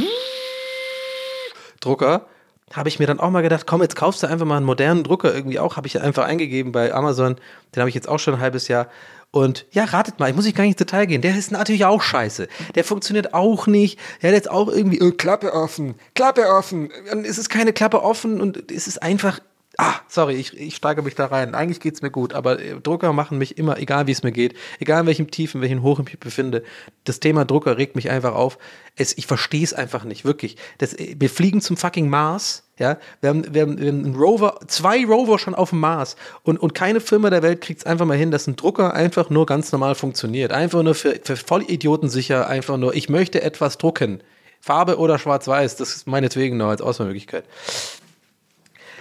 Speaker 2: Drucker habe ich mir dann auch mal gedacht, komm, jetzt kaufst du einfach mal einen modernen Drucker irgendwie auch, habe ich einfach eingegeben bei Amazon, den habe ich jetzt auch schon ein halbes Jahr. Und ja, ratet mal, ich muss nicht gar nicht ins Detail gehen. Der ist natürlich auch scheiße. Der funktioniert auch nicht. Der hat jetzt auch irgendwie, äh,
Speaker 4: Klappe offen, Klappe offen.
Speaker 2: und es ist keine Klappe offen und es ist einfach. Ah, sorry, ich, ich steige mich da rein. Eigentlich geht's mir gut, aber äh, Drucker machen mich immer, egal wie es mir geht, egal in welchem Tief, in welchem Hoch ich befinde, das Thema Drucker regt mich einfach auf. Es, ich verstehe es einfach nicht, wirklich. Das, äh, wir fliegen zum fucking Mars, ja. Wir haben, wir haben, wir haben einen Rover, zwei Rover schon auf dem Mars und, und keine Firma der Welt kriegt es einfach mal hin, dass ein Drucker einfach nur ganz normal funktioniert. Einfach nur für, für Vollidioten sicher, einfach nur, ich möchte etwas drucken. Farbe oder schwarz-weiß, das ist meinetwegen noch als Auswahlmöglichkeit.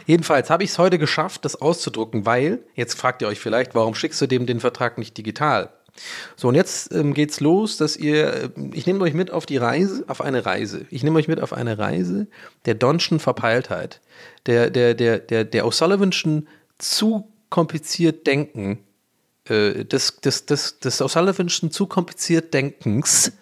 Speaker 2: Jedenfalls habe ich es heute geschafft, das auszudrucken, weil, jetzt fragt ihr euch vielleicht, warum schickst du dem den Vertrag nicht digital? So, und jetzt ähm, geht's los, dass ihr, äh, ich nehme euch mit auf die Reise, auf eine Reise. Ich nehme euch mit auf eine Reise der Donschen Verpeiltheit, der, der, der, der, der O'Sullivanschen zu kompliziert Denken, äh, des, des, des, des O'Sullivanschen zu kompliziert Denkens.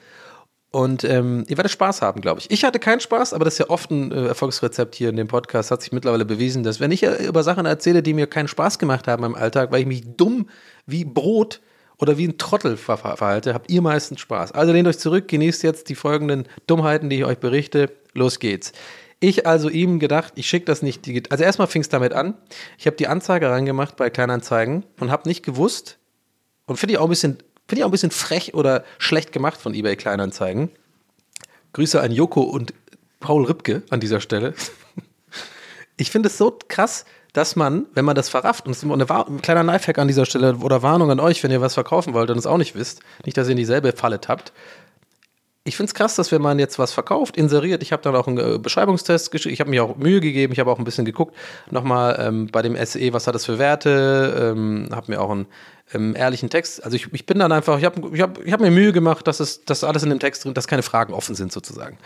Speaker 2: Und ähm, ihr werdet Spaß haben, glaube ich. Ich hatte keinen Spaß, aber das ist ja oft ein äh, Erfolgsrezept hier in dem Podcast. Hat sich mittlerweile bewiesen, dass wenn ich äh, über Sachen erzähle, die mir keinen Spaß gemacht haben im Alltag, weil ich mich dumm wie Brot oder wie ein Trottel ver ver verhalte, habt ihr meistens Spaß. Also lehnt euch zurück, genießt jetzt die folgenden Dummheiten, die ich euch berichte. Los geht's. Ich also ihm gedacht, ich schicke das nicht. Also erstmal fing es damit an. Ich habe die Anzeige reingemacht bei Kleinanzeigen und habe nicht gewusst und finde ich auch ein bisschen Finde ich auch ein bisschen frech oder schlecht gemacht von eBay Kleinanzeigen. Grüße an Joko und Paul Ripke an dieser Stelle. Ich finde es so krass, dass man, wenn man das verrafft, und das ist immer eine ein kleiner Lifehack an dieser Stelle oder Warnung an euch, wenn ihr was verkaufen wollt und es auch nicht wisst, nicht, dass ihr in dieselbe Falle tappt. ich finde es krass, dass wenn man jetzt was verkauft, inseriert, ich habe dann auch einen äh, Beschreibungstest geschickt, ich habe mir auch Mühe gegeben, ich habe auch ein bisschen geguckt, nochmal ähm, bei dem SE, was hat das für Werte, ähm, habe mir auch einen ähm, ehrlichen Text, also ich, ich bin dann einfach, ich habe ich hab, ich hab mir Mühe gemacht, dass es dass alles in dem Text drin, dass keine Fragen offen sind sozusagen.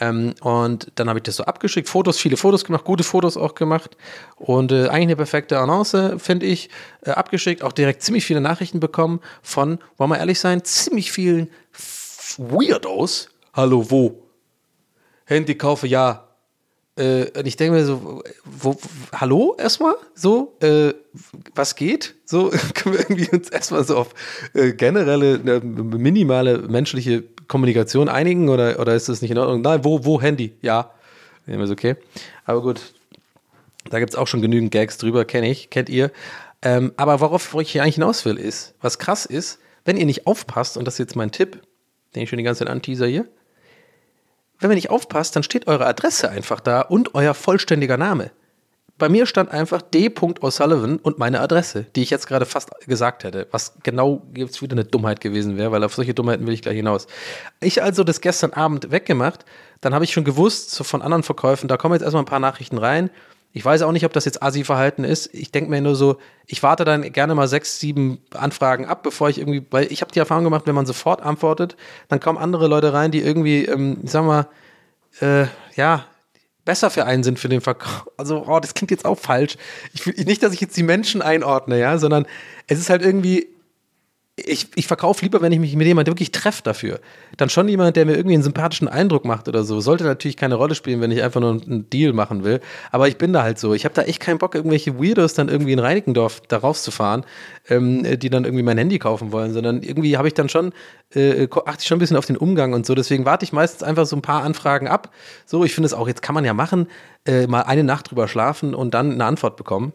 Speaker 2: Ähm, und dann habe ich das so abgeschickt, Fotos, viele Fotos gemacht, gute Fotos auch gemacht und äh, eigentlich eine perfekte Annonce, finde ich, äh, abgeschickt, auch direkt ziemlich viele Nachrichten bekommen von, wollen wir ehrlich sein, ziemlich vielen Weirdos. Hallo, wo? Handy kaufe, ja. Äh, und ich denke mir so, wo, hallo erstmal? So, äh, was geht? So, können wir irgendwie uns erstmal so auf äh, generelle, äh, minimale menschliche Kommunikation einigen oder, oder ist das nicht in Ordnung? Nein, wo, wo Handy? Ja. Ja, ist okay. Aber gut, da gibt es auch schon genügend Gags drüber, kenne ich, kennt ihr. Ähm, aber worauf ich hier eigentlich hinaus will, ist, was krass ist, wenn ihr nicht aufpasst, und das ist jetzt mein Tipp, den ich schon die ganze Zeit anteaser hier, wenn ihr nicht aufpasst, dann steht eure Adresse einfach da und euer vollständiger Name. Bei mir stand einfach D. O'Sullivan und meine Adresse, die ich jetzt gerade fast gesagt hätte, was genau jetzt wieder eine Dummheit gewesen wäre, weil auf solche Dummheiten will ich gleich hinaus. Ich also das gestern Abend weggemacht, dann habe ich schon gewusst so von anderen Verkäufen, da kommen jetzt erstmal ein paar Nachrichten rein. Ich weiß auch nicht, ob das jetzt Asi-Verhalten ist. Ich denke mir nur so, ich warte dann gerne mal sechs, sieben Anfragen ab, bevor ich irgendwie, weil ich habe die Erfahrung gemacht, wenn man sofort antwortet, dann kommen andere Leute rein, die irgendwie, ähm, ich sag mal, äh, ja, besser für einen sind für den Verkauf. Also, oh, das klingt jetzt auch falsch. Ich nicht, dass ich jetzt die Menschen einordne, ja, sondern es ist halt irgendwie, ich, ich verkaufe lieber, wenn ich mich mit jemandem wirklich treffe dafür. Dann schon jemand, der mir irgendwie einen sympathischen Eindruck macht oder so. Sollte natürlich keine Rolle spielen, wenn ich einfach nur einen Deal machen will. Aber ich bin da halt so. Ich habe da echt keinen Bock, irgendwelche Weirdos dann irgendwie in Reinickendorf da rauszufahren, ähm, die dann irgendwie mein Handy kaufen wollen, sondern irgendwie habe ich dann schon, äh, achte ich schon ein bisschen auf den Umgang und so. Deswegen warte ich meistens einfach so ein paar Anfragen ab. So, ich finde es auch, jetzt kann man ja machen, äh, mal eine Nacht drüber schlafen und dann eine Antwort bekommen.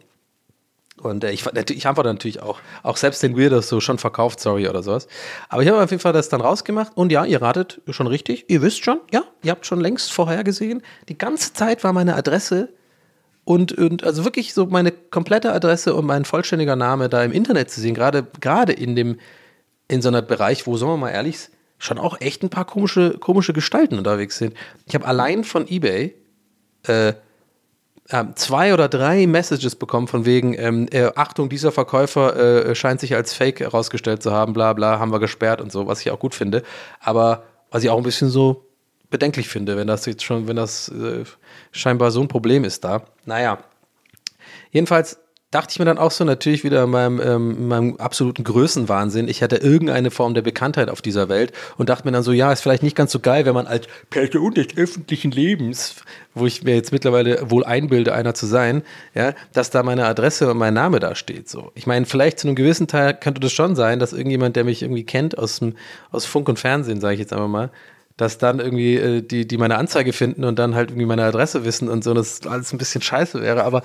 Speaker 2: Und äh, ich, ich antworte natürlich auch, auch selbst den Weirdos so schon verkauft, sorry oder sowas. Aber ich habe auf jeden Fall das dann rausgemacht und ja, ihr ratet schon richtig. Ihr wisst schon, ja, ihr habt schon längst vorhergesehen. Die ganze Zeit war meine Adresse und, und also wirklich so meine komplette Adresse und mein vollständiger Name da im Internet zu sehen. Gerade, gerade in dem, in so einem Bereich, wo, sagen wir mal ehrlich, schon auch echt ein paar komische, komische Gestalten unterwegs sind. Ich habe allein von eBay äh, ähm, zwei oder drei Messages bekommen von wegen, ähm, äh, Achtung, dieser Verkäufer äh, scheint sich als Fake herausgestellt zu haben, bla bla, haben wir gesperrt und so, was ich auch gut finde. Aber was ich auch ein bisschen so bedenklich finde, wenn das jetzt schon, wenn das äh, scheinbar so ein Problem ist da. Naja. Jedenfalls dachte ich mir dann auch so natürlich wieder in meinem, ähm, in meinem absoluten Größenwahnsinn, ich hätte irgendeine Form der Bekanntheit auf dieser Welt und dachte mir dann so, ja, ist vielleicht nicht ganz so geil, wenn man als Person des öffentlichen Lebens, wo ich mir jetzt mittlerweile wohl einbilde, einer zu sein, ja, dass da meine Adresse und mein Name da steht. So. Ich meine, vielleicht zu einem gewissen Teil könnte das schon sein, dass irgendjemand, der mich irgendwie kennt aus, dem, aus Funk und Fernsehen, sage ich jetzt einfach mal, dass dann irgendwie äh, die, die meine Anzeige finden und dann halt irgendwie meine Adresse wissen und so, dass alles ein bisschen scheiße wäre, aber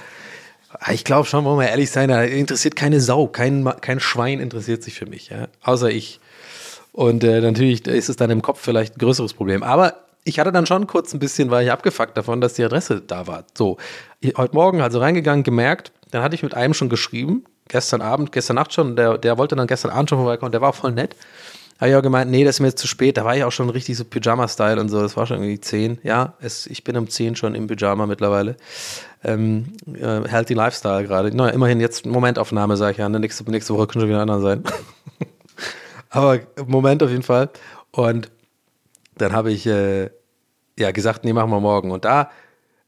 Speaker 2: ich glaube schon, wollen wir ehrlich sein, da interessiert keine Sau, kein, kein Schwein interessiert sich für mich, ja? außer ich. Und äh, natürlich ist es dann im Kopf vielleicht ein größeres Problem. Aber ich hatte dann schon kurz ein bisschen, war ich abgefuckt davon, dass die Adresse da war. So, heute Morgen also reingegangen, gemerkt, dann hatte ich mit einem schon geschrieben, gestern Abend, gestern Nacht schon, der, der wollte dann gestern Abend schon vorbeikommen, der war voll nett. Habe ich auch gemeint, nee, das ist mir jetzt zu spät. Da war ich auch schon richtig so Pyjama-Style und so. Das war schon irgendwie 10. Ja, es, ich bin um 10 schon im Pyjama mittlerweile. Ähm, äh, healthy Lifestyle gerade. Naja, immerhin jetzt Momentaufnahme, sage ich ja. Ne? Nächste, nächste Woche können schon wieder anderen sein. Aber Moment auf jeden Fall. Und dann habe ich äh, ja gesagt, nee, machen wir morgen. Und da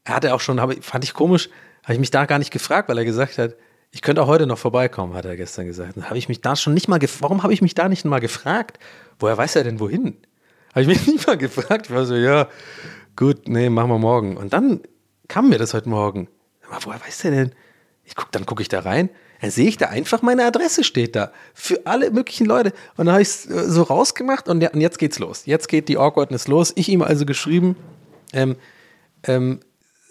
Speaker 2: hat er auch schon, hab, fand ich komisch, habe ich mich da gar nicht gefragt, weil er gesagt hat, ich könnte auch heute noch vorbeikommen, hat er gestern gesagt. Dann habe ich mich da schon nicht mal warum habe ich mich da nicht mal gefragt? Woher weiß er denn wohin? Habe ich mich nicht mal gefragt. Ich war so, ja, gut, nee, machen wir morgen. Und dann kam mir das heute Morgen. Aber woher weiß der denn? Ich guck, dann gucke ich da rein. Dann sehe ich da einfach, meine Adresse steht da. Für alle möglichen Leute. Und dann habe ich es äh, so rausgemacht und, ja, und jetzt geht's los. Jetzt geht die Awkwardness los. Ich ihm also geschrieben, ähm, ähm,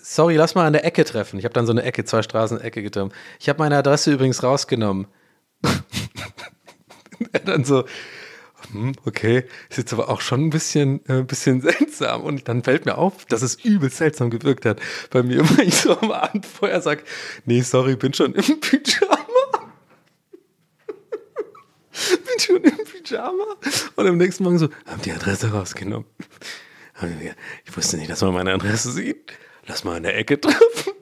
Speaker 2: sorry, lass mal an der Ecke treffen. Ich habe dann so eine Ecke, zwei Straßen Ecke getürmt. Ich habe meine Adresse übrigens rausgenommen. er dann so, hm, okay, ist jetzt aber auch schon ein bisschen, äh, bisschen seltsam. Und dann fällt mir auf, dass es übel seltsam gewirkt hat bei mir, wenn ich so am Abend vorher sage, nee, sorry, bin schon im Pyjama. schon im Pyjama. Und am nächsten Morgen so, haben die Adresse rausgenommen. Ich wusste nicht, dass man meine Adresse sieht. Lass mal in der Ecke treffen.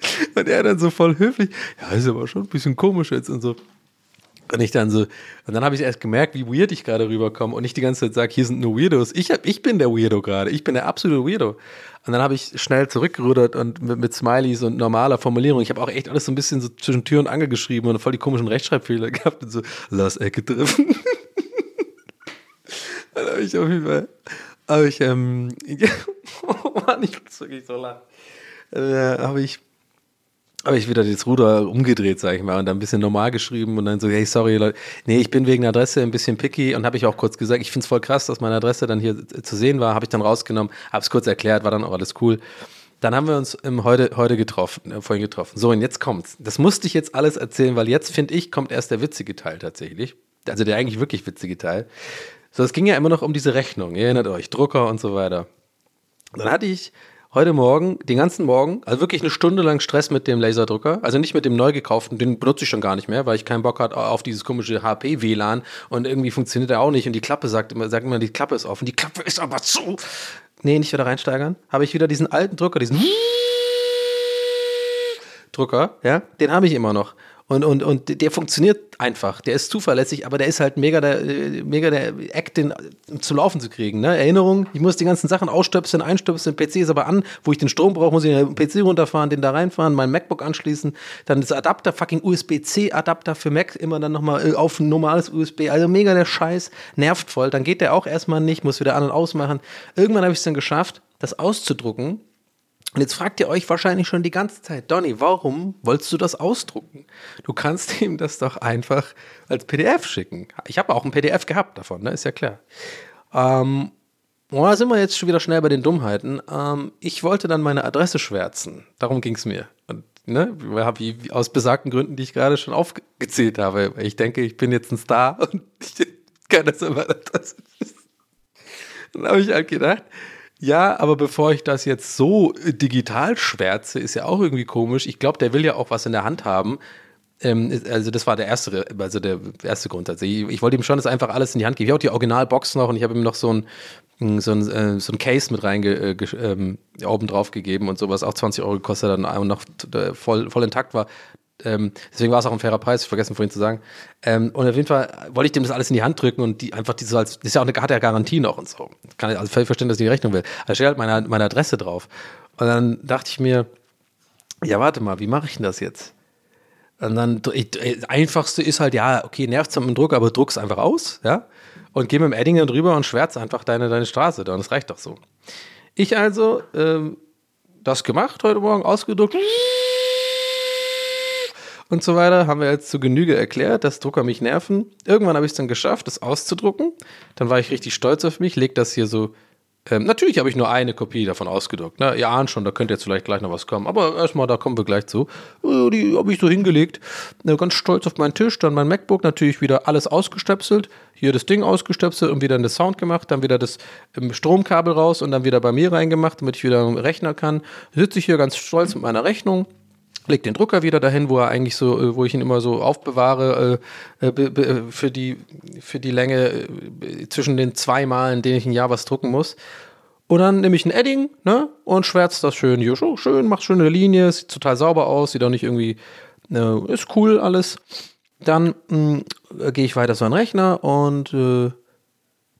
Speaker 2: Und er dann so voll höflich, ja, ist aber schon ein bisschen komisch jetzt und so. Und ich dann so, und dann habe ich erst gemerkt, wie weird ich gerade rüberkomme und ich die ganze Zeit sage, hier sind nur Weirdos. Ich, hab, ich bin der Weirdo gerade. Ich bin der absolute Weirdo. Und dann habe ich schnell zurückgerudert und mit, mit Smileys und normaler Formulierung. Ich habe auch echt alles so ein bisschen so zwischen Tür und Angel geschrieben und voll die komischen Rechtschreibfehler gehabt und so, lass Ecke treffen. dann habe ich auf jeden Fall, habe ich, ähm, oh Mann, ich muss wirklich so lachen. Äh, habe ich habe ich wieder das Ruder umgedreht, sag ich mal, und dann ein bisschen normal geschrieben und dann so, hey, sorry, Leute, nee, ich bin wegen der Adresse ein bisschen picky und habe ich auch kurz gesagt, ich finde es voll krass, dass meine Adresse dann hier zu sehen war, habe ich dann rausgenommen, habe es kurz erklärt, war dann auch alles cool. Dann haben wir uns im heute, heute getroffen, äh, vorhin getroffen. So, und jetzt kommt's. Das musste ich jetzt alles erzählen, weil jetzt, finde ich, kommt erst der witzige Teil tatsächlich. Also der eigentlich wirklich witzige Teil. So, es ging ja immer noch um diese Rechnung, ihr erinnert euch, Drucker und so weiter. Dann hatte ich heute Morgen, den ganzen Morgen, also wirklich eine Stunde lang Stress mit dem Laserdrucker. Also nicht mit dem neu gekauften, den benutze ich schon gar nicht mehr, weil ich keinen Bock hatte auf dieses komische HP-WLAN und irgendwie funktioniert er auch nicht und die Klappe sagt immer, sagt immer, die Klappe ist offen. Die Klappe ist aber zu. Nee, nicht wieder reinsteigern. Habe ich wieder diesen alten Drucker, diesen Drucker, ja, den habe ich immer noch. Und, und, und der funktioniert einfach. Der ist zuverlässig, aber der ist halt mega der, äh, mega der Act, den zum Laufen zu kriegen. Ne? Erinnerung, ich muss die ganzen Sachen ausstöpseln, einstöpseln, PC ist aber an, wo ich den Strom brauche, muss ich den PC runterfahren, den da reinfahren, mein MacBook anschließen, dann das Adapter, fucking USB-C-Adapter für Mac, immer dann nochmal äh, auf ein normales USB. Also mega der Scheiß, nervt voll. Dann geht der auch erstmal nicht, muss wieder an und ausmachen. Irgendwann habe ich es dann geschafft, das auszudrucken und jetzt fragt ihr euch wahrscheinlich schon die ganze Zeit, Donny, warum wolltest du das ausdrucken? Du kannst ihm das doch einfach als PDF schicken. Ich habe auch ein PDF gehabt davon, ne? ist ja klar. Ähm, und da sind wir jetzt schon wieder schnell bei den Dummheiten. Ähm, ich wollte dann meine Adresse schwärzen. Darum ging es mir. Und, ne, ich, aus besagten Gründen, die ich gerade schon aufgezählt habe. Ich denke, ich bin jetzt ein Star und ich kann das meiner Adresse. Dann habe ich halt gedacht, ja, aber bevor ich das jetzt so äh, digital schwärze, ist ja auch irgendwie komisch. Ich glaube, der will ja auch was in der Hand haben. Ähm, also das war der erste, also der erste Grund. Also ich, ich wollte ihm schon das einfach alles in die Hand geben. Ich habe auch die Originalbox noch und ich habe ihm noch so ein, so ein, äh, so ein Case mit rein äh, ähm, oben drauf gegeben und sowas auch 20 Euro gekostet dann und noch äh, voll, voll intakt war. Ähm, deswegen war es auch ein fairer Preis, ich vergessen vorhin zu sagen. Ähm, und auf jeden Fall wollte ich dem das alles in die Hand drücken und die einfach diese als, das ist ja auch eine, hat ja Garantie noch und so. Kann ich also völlig verstehen, dass ich die Rechnung will. Da steht halt meine, meine Adresse drauf. Und dann dachte ich mir, ja, warte mal, wie mache ich denn das jetzt? Und dann, ich, einfachste ist halt, ja, okay, nervt mit dem Druck, aber druck's einfach aus, ja? Und geh mit dem Edding drüber und schwärz einfach deine, deine Straße da. Und das reicht doch so. Ich also, ähm, das gemacht heute Morgen, ausgedruckt und so weiter, haben wir jetzt zu Genüge erklärt, dass Drucker mich nerven. Irgendwann habe ich es dann geschafft, das auszudrucken. Dann war ich richtig stolz auf mich, leg das hier so. Ähm, natürlich habe ich nur eine Kopie davon ausgedruckt. Ne? Ihr ahnt schon, da könnte jetzt vielleicht gleich noch was kommen. Aber erstmal, da kommen wir gleich zu. Äh, die habe ich so hingelegt. Äh, ganz stolz auf meinen Tisch. Dann mein MacBook natürlich wieder alles ausgestöpselt. Hier das Ding ausgestöpselt und wieder den Sound gemacht. Dann wieder das ähm, Stromkabel raus und dann wieder bei mir reingemacht, damit ich wieder rechnen kann. Sitze ich hier ganz stolz mit meiner Rechnung leg den Drucker wieder dahin, wo er eigentlich so, äh, wo ich ihn immer so aufbewahre äh, äh für die für die Länge äh, zwischen den zwei Malen, in denen ich ein Jahr was drucken muss. Und dann nehme ich ein Edding, ne, und schwärze das schön hier, so schön, macht schöne Linie, sieht total sauber aus, sieht auch nicht irgendwie, äh, ist cool alles. Dann hm, gehe ich weiter an den Rechner und äh,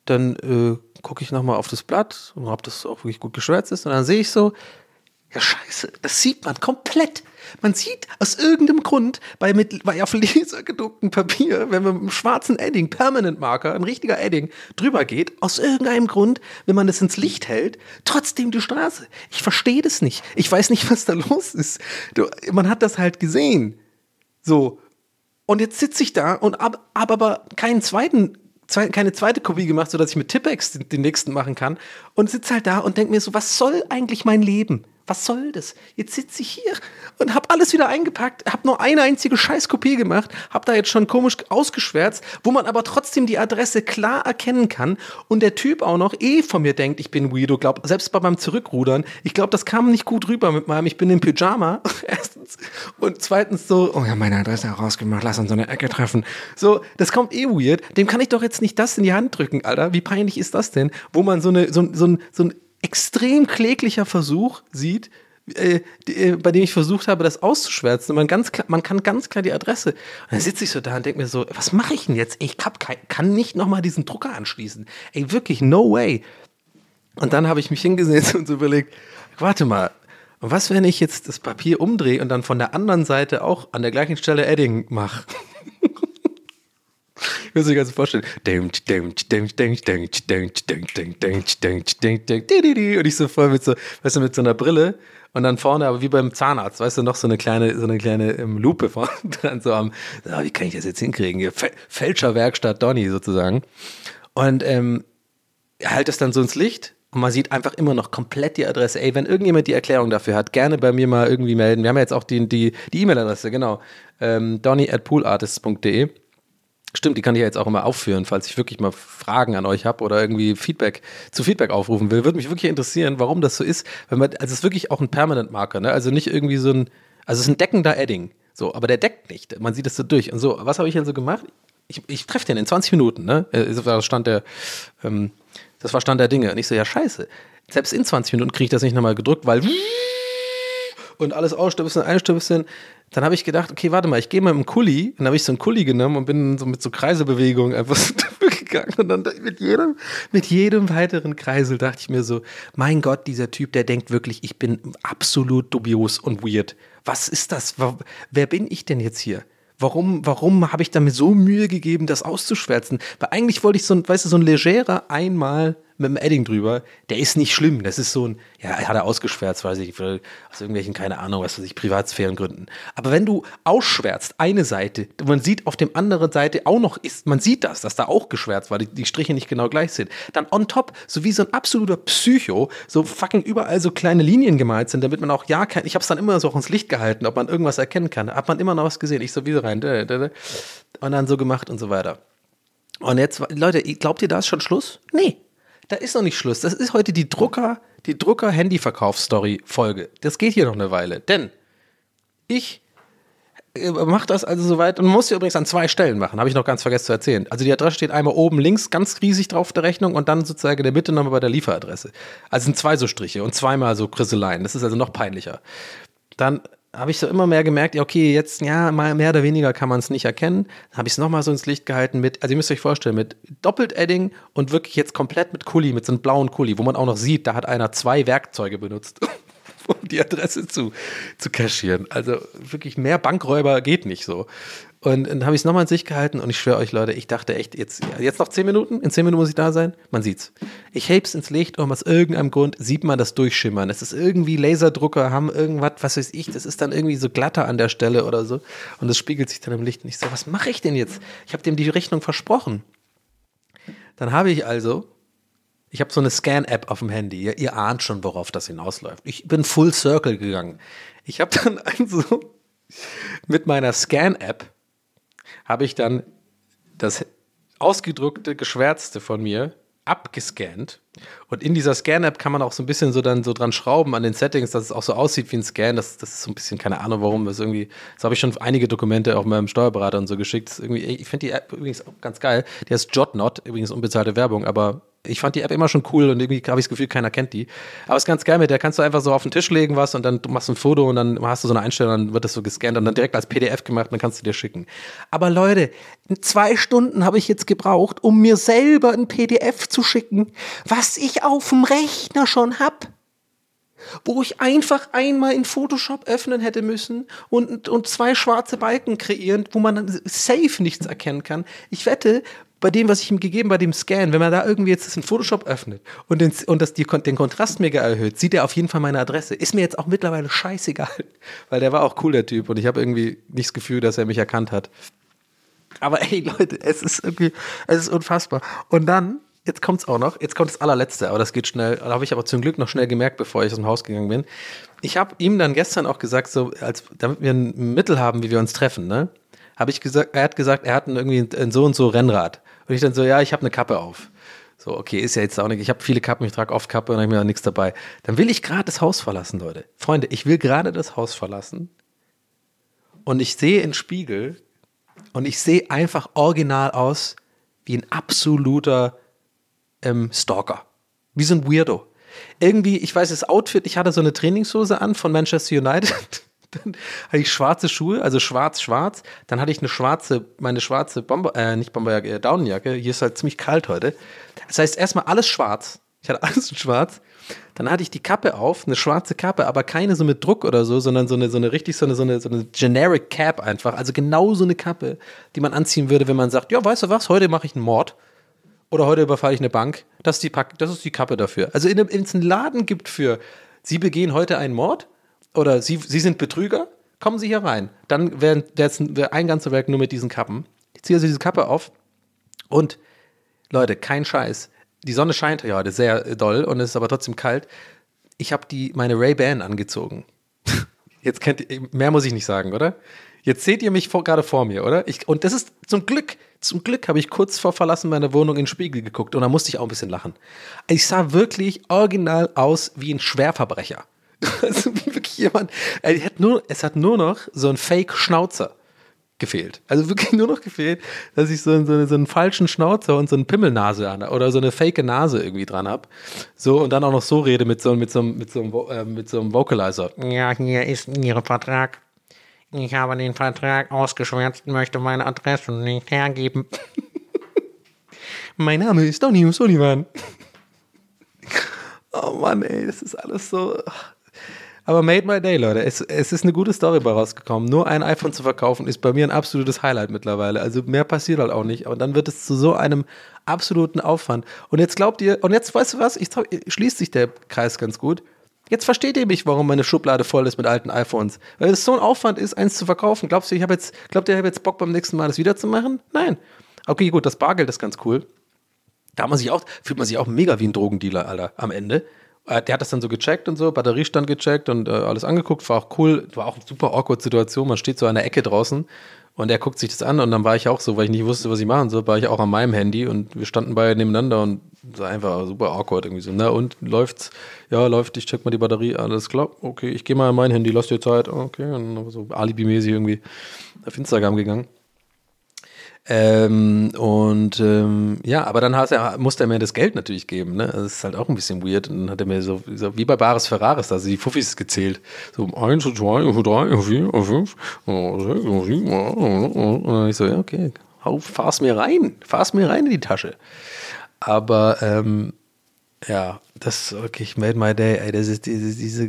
Speaker 2: dann gucke ich nochmal auf das Blatt ob das auch wirklich gut geschwärzt ist. Und dann sehe ich so, ja, scheiße, das sieht man komplett. Man sieht aus irgendeinem Grund bei, mit, bei auf Laser gedrucktem Papier, wenn man mit einem schwarzen Edding, Permanent Marker, ein richtiger Edding, drüber geht, aus irgendeinem Grund, wenn man das ins Licht hält, trotzdem die Straße. Ich verstehe das nicht. Ich weiß nicht, was da los ist. Du, man hat das halt gesehen. So. Und jetzt sitze ich da und habe hab aber keinen zweiten keine zweite Kopie gemacht, sodass ich mit Tippex den, den nächsten machen kann und sitze halt da und denke mir so, was soll eigentlich mein Leben? Was soll das? Jetzt sitze ich hier und habe alles wieder eingepackt, habe nur eine einzige Scheißkopie gemacht, habe da jetzt schon komisch ausgeschwärzt, wo man aber trotzdem die Adresse klar erkennen kann und der Typ auch noch eh von mir denkt, ich bin weirdo, glaub, selbst bei meinem Zurückrudern, ich glaube, das kam nicht gut rüber mit meinem, ich bin im Pyjama, erstens, und zweitens so, oh ja, meine Adresse herausgemacht, lass uns so eine Ecke treffen. So, das kommt eh weird, dem kann ich doch jetzt nicht das in die Hand drücken, Alter, wie peinlich ist das denn, wo man so, eine, so, so, ein- so ein extrem kläglicher Versuch sieht, äh, äh, bei dem ich versucht habe, das auszuschwärzen. Man, ganz klar, man kann ganz klar die Adresse. Und dann sitze ich so da und denke mir so, was mache ich denn jetzt? Ich hab kein, kann nicht nochmal diesen Drucker anschließen. Ey, wirklich, no way. Und dann habe ich mich hingesetzt und so überlegt, warte mal, was, wenn ich jetzt das Papier umdrehe und dann von der anderen Seite auch an der gleichen Stelle Edding mache? Ich muss mir ganz vorstellen. Und ich so voll mit so, weißt du, mit so einer Brille und dann vorne, aber wie beim Zahnarzt, weißt du, noch so eine kleine, so eine kleine ähm, Lupe vorne dran, so am, ah, wie kann ich das jetzt hinkriegen? Fälscherwerkstatt Donny sozusagen. Und ähm, er hält es dann so ins Licht und man sieht einfach immer noch komplett die Adresse. Ey, wenn irgendjemand die Erklärung dafür hat, gerne bei mir mal irgendwie melden. Wir haben ja jetzt auch die die die E-Mail-Adresse, genau. Ähm, donny at poolartists.de. Stimmt, die kann ich ja jetzt auch immer aufführen, falls ich wirklich mal Fragen an euch habe oder irgendwie Feedback zu Feedback aufrufen will. Würde mich wirklich interessieren, warum das so ist. Wenn man, also es ist wirklich auch ein Permanent Marker, ne? Also nicht irgendwie so ein, also es ist ein deckender Edding. So, aber der deckt nicht. Man sieht es so durch. Und so, was habe ich denn so gemacht? Ich, ich treffe den in 20 Minuten, ne? Äh, Das war Stand der, ähm, das war Stand der Dinge. Und ich so, ja, scheiße. Selbst in 20 Minuten kriege ich das nicht nochmal gedrückt, weil und alles ausstöpseln, einstöpseln. Dann habe ich gedacht, okay, warte mal, ich gehe mal im Kuli. Dann habe ich so einen Kuli genommen und bin so mit so Kreiselbewegungen einfach so dafür gegangen. Und dann mit jedem, mit jedem weiteren Kreisel dachte ich mir so, mein Gott, dieser Typ, der denkt wirklich, ich bin absolut dubios und weird. Was ist das? Wer bin ich denn jetzt hier? Warum, warum habe ich damit so Mühe gegeben, das auszuschwärzen? Weil eigentlich wollte ich so ein, weißt du, so ein legerer einmal mit dem Edding drüber, der ist nicht schlimm. Das ist so ein, ja, hat er ausgeschwärzt, weiß ich, aus irgendwelchen, keine Ahnung, was weiß ich, Privatsphärengründen. Aber wenn du ausschwärzt, eine Seite, man sieht auf dem anderen Seite auch noch ist, man sieht das, dass da auch geschwärzt war, die, die Striche nicht genau gleich sind. Dann on top, so wie so ein absoluter Psycho, so fucking überall so kleine Linien gemalt sind, damit man auch, ja, kein, ich habe es dann immer so auch ins Licht gehalten, ob man irgendwas erkennen kann. Hat man immer noch was gesehen. Ich so wieder rein, und dann so gemacht und so weiter. Und jetzt, Leute, glaubt ihr, da ist schon Schluss? Nee, da ist noch nicht Schluss. Das ist heute die Drucker, die Drucker-Handy-Verkaufsstory-Folge. Das geht hier noch eine Weile. Denn ich mache das also soweit und muss sie übrigens an zwei Stellen machen, habe ich noch ganz vergessen zu erzählen. Also die Adresse steht einmal oben links ganz riesig drauf der Rechnung und dann sozusagen in der Mitte nochmal bei der Lieferadresse. Also sind zwei so Striche und zweimal so Krisseleien. Das ist also noch peinlicher. Dann habe ich so immer mehr gemerkt, ja, okay, jetzt, ja, mal mehr oder weniger kann man es nicht erkennen. Dann habe ich es nochmal so ins Licht gehalten mit, also ihr müsst euch vorstellen, mit Doppelt-Edding und wirklich jetzt komplett mit Kuli, mit so einem blauen Kuli, wo man auch noch sieht, da hat einer zwei Werkzeuge benutzt, um die Adresse zu, zu kaschieren. Also wirklich mehr Bankräuber geht nicht so. Und dann habe ich es nochmal ins Licht gehalten und ich schwöre euch, Leute, ich dachte echt, jetzt, jetzt noch zehn Minuten, in zehn Minuten muss ich da sein. Man sieht's. Ich heb's ins Licht und aus irgendeinem Grund sieht man das durchschimmern. Es ist irgendwie Laserdrucker, haben irgendwas, was weiß ich, das ist dann irgendwie so glatter an der Stelle oder so. Und das spiegelt sich dann im Licht. Und ich so, was mache ich denn jetzt? Ich habe dem die Rechnung versprochen. Dann habe ich also, ich habe so eine Scan-App auf dem Handy. Ihr, ihr ahnt schon, worauf das hinausläuft. Ich bin Full Circle gegangen. Ich habe dann also mit meiner Scan-App habe ich dann das ausgedruckte, geschwärzte von mir abgescannt. Und in dieser Scan-App kann man auch so ein bisschen so dann so dran schrauben an den Settings, dass es auch so aussieht wie ein Scan. Das, das ist so ein bisschen, keine Ahnung warum, das irgendwie, das habe ich schon einige Dokumente auch meinem Steuerberater und so geschickt. Irgendwie, ich finde die App übrigens auch ganz geil. Die heißt JotNot, übrigens unbezahlte Werbung, aber ich fand die App immer schon cool und irgendwie habe ich das Gefühl, keiner kennt die. Aber es ist ganz geil mit der kannst du einfach so auf den Tisch legen was und dann du machst ein Foto und dann hast du so eine Einstellung, dann wird das so gescannt und dann direkt als PDF gemacht und dann kannst du dir schicken. Aber Leute, zwei Stunden habe ich jetzt gebraucht, um mir selber ein PDF zu schicken, was ich auf dem Rechner schon hab wo ich einfach einmal in Photoshop öffnen hätte müssen und, und zwei schwarze Balken kreieren, wo man safe nichts erkennen kann. Ich wette, bei dem, was ich ihm gegeben, bei dem Scan, wenn man da irgendwie jetzt das in Photoshop öffnet und, den, und das die, den Kontrast mega erhöht, sieht er auf jeden Fall meine Adresse. Ist mir jetzt auch mittlerweile scheißegal, weil der war auch cool, der Typ, und ich habe irgendwie nicht das Gefühl, dass er mich erkannt hat. Aber ey, Leute, es ist irgendwie, es ist unfassbar. Und dann jetzt kommt's auch noch, jetzt kommt das allerletzte, aber das geht schnell. Da habe ich aber zum Glück noch schnell gemerkt, bevor ich aus dem Haus gegangen bin. Ich habe ihm dann gestern auch gesagt, so, als, damit wir ein Mittel haben, wie wir uns treffen, ne? Habe ich gesagt, er hat gesagt, er hat ein, irgendwie ein, ein so und so Rennrad. Und ich dann so, ja, ich habe eine Kappe auf. So, okay, ist ja jetzt auch nicht. Ich habe viele Kappen, ich trage oft Kappe und habe mir auch nichts dabei. Dann will ich gerade das Haus verlassen, Leute. Freunde, ich will gerade das Haus verlassen. Und ich sehe in Spiegel und ich sehe einfach original aus wie ein absoluter ähm, Stalker. Wie so ein Weirdo. Irgendwie, ich weiß das Outfit, ich hatte so eine Trainingshose an von Manchester United. Dann hatte ich schwarze Schuhe, also schwarz-schwarz. Dann hatte ich eine schwarze, meine schwarze Bomber, äh, nicht Bomberjacke, äh, Daunenjacke. Hier ist halt ziemlich kalt heute. Das heißt, erstmal alles schwarz. Ich hatte alles in schwarz. Dann hatte ich die Kappe auf, eine schwarze Kappe, aber keine so mit Druck oder so, sondern so eine, so eine richtig so eine, so eine, so eine generic Cap einfach. Also genau so eine Kappe, die man anziehen würde, wenn man sagt, ja, weißt du was, heute mache ich einen Mord oder heute überfalle ich eine Bank. Das ist die, Pack, das ist die Kappe dafür. Also wenn es einen Laden gibt für, Sie begehen heute einen Mord oder Sie, Sie sind Betrüger, kommen Sie hier rein. Dann wäre wär ein ganzer Werk nur mit diesen Kappen. Ich ziehe also diese Kappe auf und Leute, kein Scheiß. Die Sonne scheint ja heute sehr doll und es ist aber trotzdem kalt. Ich habe die meine Ray-Ban angezogen. Jetzt kennt ihr, mehr muss ich nicht sagen, oder? Jetzt seht ihr mich vor, gerade vor mir, oder? Ich, und das ist zum Glück, zum Glück habe ich kurz vor Verlassen meiner Wohnung in den Spiegel geguckt und da musste ich auch ein bisschen lachen. Ich sah wirklich original aus wie ein Schwerverbrecher. Also jemand, er hat nur, es hat nur noch so ein Fake-Schnauzer gefehlt. Also wirklich nur noch gefehlt, dass ich so, so, so einen falschen Schnauzer und so eine Pimmelnase an oder so eine fake Nase irgendwie dran habe. So und dann auch noch so rede mit so, mit so, mit so, einem, Vo- äh, mit so einem Vocalizer.
Speaker 5: Ja, hier ist Ihr Vertrag. Ich habe den Vertrag ausgeschwärzt und möchte meine Adresse nicht hergeben.
Speaker 2: Mein Name ist Donny O'Sullivan. oh Mann, ey, das ist alles so. Aber made my day, Leute. Es, es ist eine gute Story bei rausgekommen. Nur ein iPhone zu verkaufen ist bei mir ein absolutes Highlight mittlerweile. Also mehr passiert halt auch nicht. Aber dann wird es zu so einem absoluten Aufwand. Und jetzt glaubt ihr, und jetzt weißt du was, ich schließt sich der Kreis ganz gut. Jetzt versteht ihr mich, warum meine Schublade voll ist mit alten iPhones. Weil es so ein Aufwand ist, eins zu verkaufen. Glaubst du, ich habe jetzt, glaubt ihr, ich habe jetzt Bock beim nächsten Mal das wieder zu machen? Nein. Okay, gut, das Bargeld ist ganz cool. Da man sich auch, fühlt man sich auch mega wie ein Drogendealer, Alter, am Ende. Äh, Der hat das dann so gecheckt und so, Batteriestand gecheckt und äh, alles angeguckt, war auch cool, war auch eine super awkward Situation. Man steht so an der Ecke draußen und er guckt sich das an und dann war ich auch so, weil ich nicht wusste, was ich machen soll, war ich auch an meinem Handy und wir standen beide nebeneinander und war einfach super awkward irgendwie so. Na und läuft's? Ja, läuft, ich check mal die Batterie, alles klar, okay, ich gehe mal an mein Handy, lass dir Zeit, okay, und so alibimäßig irgendwie auf Instagram gegangen. Ähm, und ähm, ja, aber dann er, musste er mir das Geld natürlich geben. Ne? Das ist halt auch ein bisschen weird. Und dann hat er mir so, so wie bei Bares Ferraris, also die Fuffis gezählt. So eins, zwei, drei, vier, fünf, sechs, sieben. Und dann ich so, ja, okay, hau, fahr's mir rein, fahr's mir rein in die Tasche. Aber ähm, ja, das ist wirklich made my day, ey. Das ist diese, diese,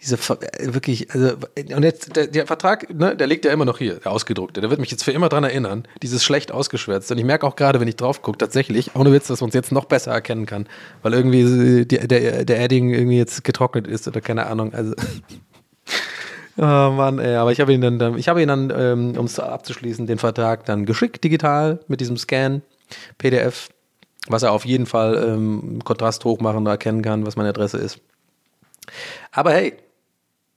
Speaker 2: diese äh, wirklich, also, und jetzt, der, der Vertrag, ne, der liegt ja immer noch hier, der ausgedruckte. Der wird mich jetzt für immer dran erinnern, dieses schlecht ausgeschwärzt. Und ich merke auch gerade, wenn ich drauf gucke, tatsächlich, ohne Witz, dass man es jetzt noch besser erkennen kann, weil irgendwie die, der, der Edding irgendwie jetzt getrocknet ist oder keine Ahnung. Also. Oh Mann, ey, aber ich habe ihn dann, dann ich habe ihn dann, ähm, um es abzuschließen, den Vertrag dann geschickt digital mit diesem Scan, PDF, was er auf jeden Fall ähm, Kontrast hochmachen erkennen kann, was meine Adresse ist. Aber hey,